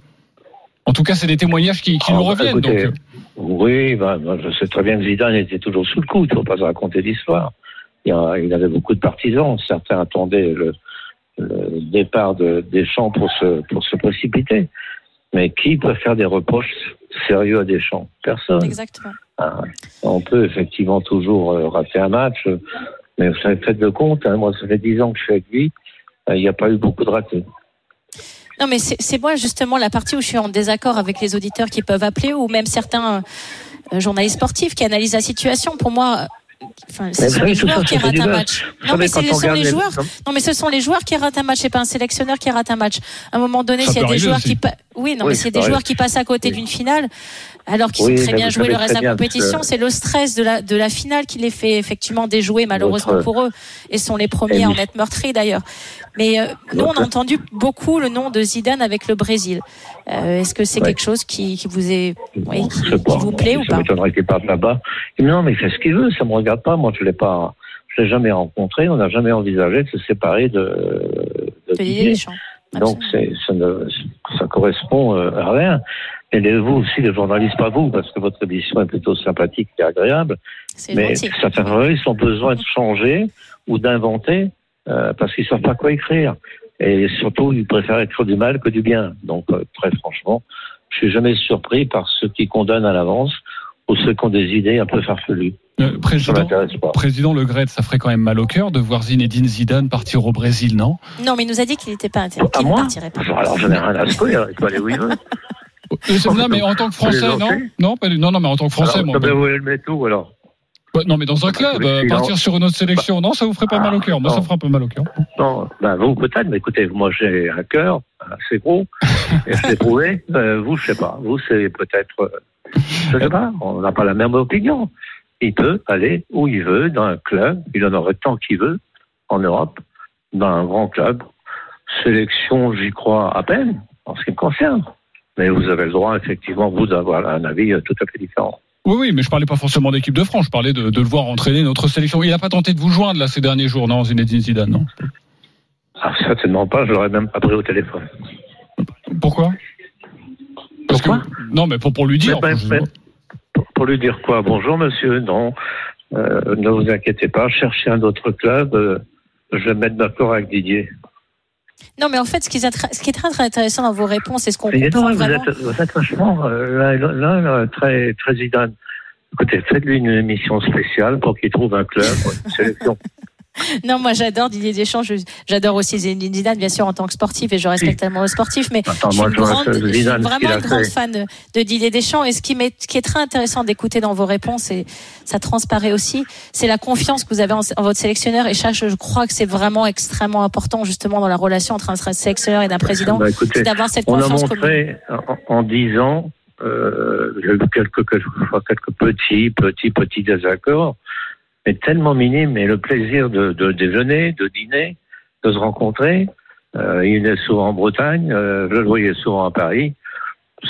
En tout cas, c'est des témoignages qui, qui Ah, nous bah, reviennent. écoutez, donc, euh, Oui, ben, ben, je sais très bien que Zidane était toujours sous le coup. Il ne faut pas se raconter l'histoire. Il, il avait beaucoup de partisans. Certains attendaient le, le départ de Deschamps pour se, pour se précipiter. Mais qui peut faire des reproches sérieux à Deschamps? Personne. Exactement. Hein, On peut effectivement toujours euh, rater un match, mais vous savez, faites le compte. hein, moi, ça fait 10 ans que je suis avec lui. euh, Il n'y a pas eu beaucoup de ratés. Non, mais c'est moi justement la partie où je suis en désaccord avec les auditeurs qui peuvent appeler ou même certains euh, journalistes sportifs qui analysent la situation. Pour moi, euh, enfin, ce sont les joueurs qui ratent un match. Non, mais ce sont les joueurs. Non, mais ce sont les joueurs qui ratent un match. C'est pas un sélectionneur qui rate un match. À un moment donné, s'il y a des joueurs qui, oui, non, mais ça s'il y a des joueurs qui passent à côté d'une finale, alors qu'ils Oui, ont très bien joué le reste de la compétition, c'est le stress de la de la finale qui les fait effectivement déjouer malheureusement pour eux et sont les premiers à en être meurtris d'ailleurs. Mais euh, nous, on a entendu beaucoup le nom de Zidane avec le Brésil. Euh, Est-ce que c'est Ouais. quelque chose qui, qui vous est, oui, qui, vous plaît ou ça pas m'étonnerait qu'il parte là-bas. Non, mais il fait ce qu'il veut, ça me regarde pas. Moi, je l'ai pas, je l'ai jamais rencontré. On n'a jamais envisagé de se séparer de, de De Didier. Deschamps. Donc, c'est, ça, ne, ça correspond euh, à rien. Et les- vous aussi, les journalistes, pas vous, parce que votre émission est plutôt sympathique et agréable. Mais gentil. certains journalistes ont besoin de changer ou d'inventer euh, parce qu'ils savent pas quoi écrire. Et surtout, ils préfèrent écrire du mal que du bien. Donc, euh, très franchement, je suis jamais surpris par ceux qui condamnent à l'avance ou ceux qui ont des idées un peu farfelues. Euh, Ça président, m'intéresse pas. président Le Gret, ça ferait quand même mal au cœur de voir Zinedine Zidane partir au Brésil, non? Non, mais il nous a dit qu'il n'était pas intéressé, À qu'il ne moi partirait pas. Alors, j'en ai rien à secouer, il peut aller où il veut. [laughs] C'est- Non, mais en tant que Français, non Non, non, non, mais en tant que Français, Alors, moi. ça bah- va où alors bah, non, mais dans un club, euh, partir sur une autre sélection, non, ça vous ferait pas mal au cœur. Moi, ça me ferait un peu mal au cœur. Non, ben vous peut-être, mais écoutez, moi j'ai un cœur assez gros, et l'ai [laughs] prouvé. Euh, vous, je sais pas. Vous, c'est peut-être, euh, je sais pas, on n'a pas la même opinion. Il peut aller où il veut, dans un club, il en aurait tant qu'il veut, en Europe, dans un grand club. Sélection, j'y crois à peine, en ce qui me concerne. Mais vous avez le droit, effectivement, vous, d'avoir un avis euh, tout à fait différent. Oui, oui, mais je parlais pas forcément d'équipe de France, je parlais de, de le voir entraîner notre sélection. Il n'a pas tenté de vous joindre là ces derniers jours, non, Zinedine Zidane, non? Ah, certainement pas, je l'aurais même pas pris au téléphone. Pourquoi? Parce que non, mais pour pour lui dire. Mais pour- pour lui dire quoi? Bonjour monsieur, non, euh, ne vous inquiétez pas, cherchez un autre club, euh, je vais me mettre d'accord avec Didier. Non, mais en fait, ce qui est, très- ce qui est très, très intéressant dans vos réponses, c'est ce qu'on comprend donc, vous, vraiment. êtes, vous êtes vachement euh, là, très, très. Écoutez, faites-lui une émission spéciale pour qu'il trouve un club, une sélection. Non, moi j'adore Didier Deschamps. J'adore aussi Zinedine Zidane, bien sûr, en tant que sportif, et je respecte tellement le sportif. Mais Attends, je suis, moi, je je vraiment une grande fan de, de Didier Deschamps. Et ce qui, est très intéressant d'écouter dans vos réponses, et ça transparaît aussi, c'est la confiance que vous avez en, en votre sélectionneur. Et ça, je, crois que c'est vraiment extrêmement important, justement, dans la relation entre un sélectionneur et d'un président, Bah, c'est d'avoir cette on a confiance montré en, 10 ans, euh, j'ai eu quelques, quelques, fois quelques petits, petits, petits désaccords, mais tellement minimes, et le plaisir de, de déjeuner, de dîner, de se rencontrer. Euh, il est souvent en Bretagne, euh, je le voyais souvent à Paris,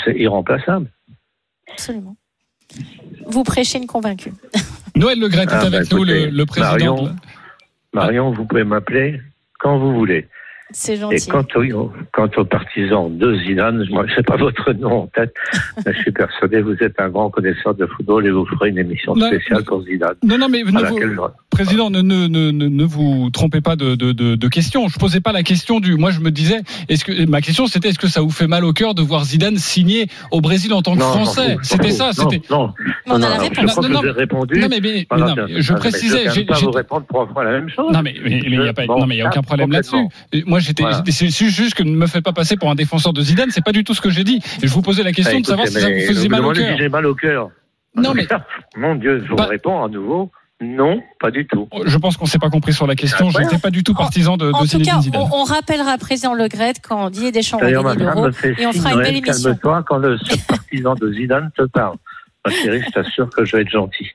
c'est irremplaçable. Absolument. Vous prêchez une convaincue. [laughs] Noël Le Gret est Ah, avec bah, nous, le, le président. Marion, de- Marion, vous pouvez m'appeler quand vous voulez. C'est Et gentil. quant aux, quant aux partisans de Zidane, moi, je sais [laughs] pas votre nom en tête, mais je suis persuadé que vous êtes un grand connaisseur de football et vous ferez une émission Non, spéciale pour Zidane. Non, non, mais ne vous- je- Président, ne, ne, ne, ne- ne vous trompez pas de, de, de, de question. Je posais pas la question du. Moi, je me disais, est-ce que ma question c'était est-ce que ça vous fait mal au cœur de voir Zidane signer au Brésil en tant que Non, Français? C'était ça. C'était. Non, non, Mais on a non, non. Je crois Non, que j'ai répondu. non, mais- mais- Voilà, mais non, bien. mais je précisais, Je ne pas vous répondre trois fois la même chose. Non mais il y a pas Bon, non mais il y a aucun problème là-dessus. complètement. Moi j'étais Voilà. c'est juste que ne me faites pas passer pour un défenseur de Zidane, c'est pas du tout ce que j'ai dit. Et je vous posais la question Ah, de savoir si ça vous faisait vous mal au si j'ai mal au cœur. Non mais [laughs] Mon Dieu, je vous Pas- réponds à nouveau. Non, pas du tout. je pense qu'on s'est pas compris sur la question. Je n'étais pas du tout partisan de, de En tout cas, Zidane. on, on rappellera président Le Gret quand Didier Deschamps va gagner l'euro et on fera une belle émission. calme-toi quand le seul partisan de Zidane te parle. Chérie, je t'assure que je vais être gentil.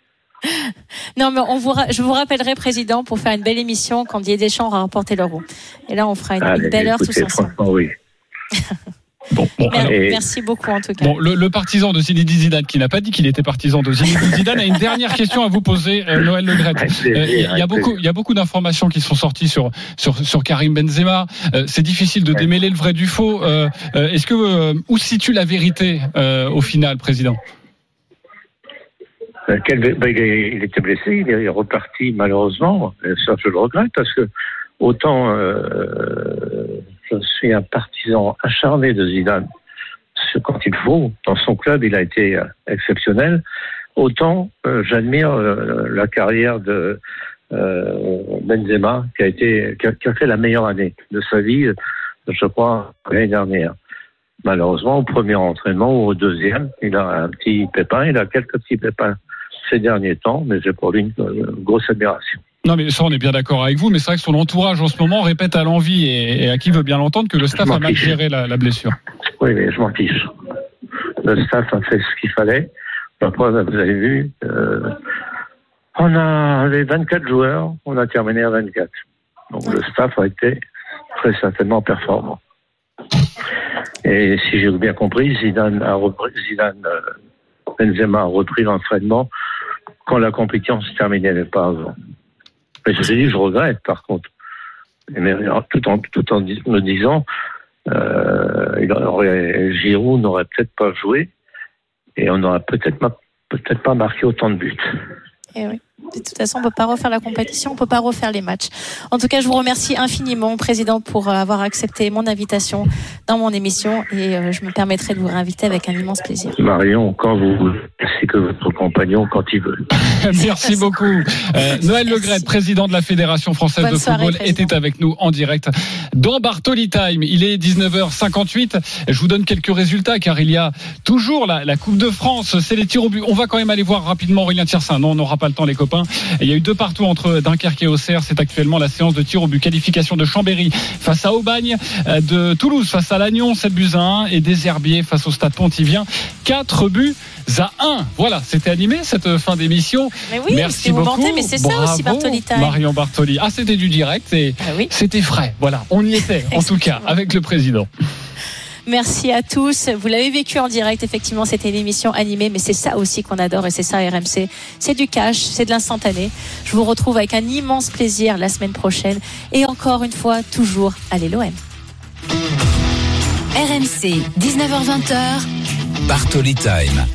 Non, mais on vous, ra- je vous rappellerai, président, pour faire une belle émission quand Didier Deschamps aura remporté l'euro. Et là, on fera une, une Allez, belle heure tous écoutez, ensemble. franchement, oui. [laughs] Bon, bon, Merci beaucoup, en tout cas. Bon, le, le partisan de Zinedine Zidane, qui n'a pas dit qu'il était partisan de Zinedine Zidane, a une dernière question à vous poser, euh, Noël Le Gret. Euh, Il y a beaucoup, il y a beaucoup d'informations qui sont sorties sur sur, sur Karim Benzema. Euh, c'est difficile de démêler le vrai du faux. Euh, euh, Est-ce que euh, où se situe la vérité euh, au final, président? Euh, quel- ben, il, était blessé, il est reparti malheureusement. Et ça, je le regrette parce que autant euh, je suis un partisan acharné de Zidane, quand il faut. Dans son club, il a été euh, exceptionnel. autant euh, j'admire euh, la carrière de euh, Benzema, qui a été, qui a, fait la meilleure année de sa vie, euh, je crois, l'année dernière. Malheureusement, au premier entraînement ou au deuxième, il a un petit pépin, il a quelques petits pépins ces derniers temps, mais j'ai pour lui une, une grosse admiration. Non, mais ça, on est bien d'accord avec vous, mais c'est vrai que son entourage en ce moment répète à l'envie et, et à qui veut bien l'entendre que le staff a mal géré la, la blessure. Oui, mais je m'en fiche. Le staff a fait ce qu'il fallait. La preuve, vous avez vu, euh, on a les 24 joueurs, on a terminé à 24. Donc le staff a été très certainement performant. Et si j'ai bien compris, Zidane a repris, Zidane, euh, Benzema a repris l'entraînement quand la compétition se terminait, pas avant. Mais je dit, je regrette par contre. Mais tout en, tout en me disant, euh, Giroud n'aurait peut-être pas joué et on n'aurait peut-être ma- peut-être pas marqué autant de buts. Eh oui. De toute façon, on ne peut pas refaire la compétition, on ne peut pas refaire les matchs. En tout cas, je vous remercie infiniment, Président, pour euh, avoir accepté mon invitation dans mon émission et euh, je me permettrai de vous réinviter avec un immense plaisir. Marion, quand vous voulez, ainsi que votre compagnon quand il veut. [laughs] Merci beaucoup. Euh, Noël Legret, président de la Fédération française Bonne de soirée, football, président. était avec nous en direct dans Bartoli Time. Il est 19h58. Je vous donne quelques résultats car il y a toujours la, la Coupe de France. C'est les tirs au but. On va quand même aller voir rapidement Aurélien Tiersin. Non, on n'aura pas le temps, les copains. Il y a eu deux partout entre Dunkerque et Auxerre. C'est actuellement la séance de tir au but. Qualification de Chambéry face à Aubagne, euh, de Toulouse face à Lannion, 7 buts à 1 et des Herbiers face au Stade Pontivien, 4 buts à 1. Voilà, c'était animé cette fin d'émission. Mais oui, Merci beaucoup. mais c'est ça aussi, Bartoli. Marion Bartoli. Ah, c'était du direct et c'était frais. Voilà, on y était, [laughs] en tout cas, avec le président. Merci à tous. Vous l'avez vécu en direct. Effectivement, c'était une émission animée, mais c'est ça aussi qu'on adore et c'est ça RMC. C'est du cash, c'est de l'instantané. Je vous retrouve avec un immense plaisir la semaine prochaine. Et encore une fois, toujours, allez l'OM. RMC, 19h20h. Bartoli Time.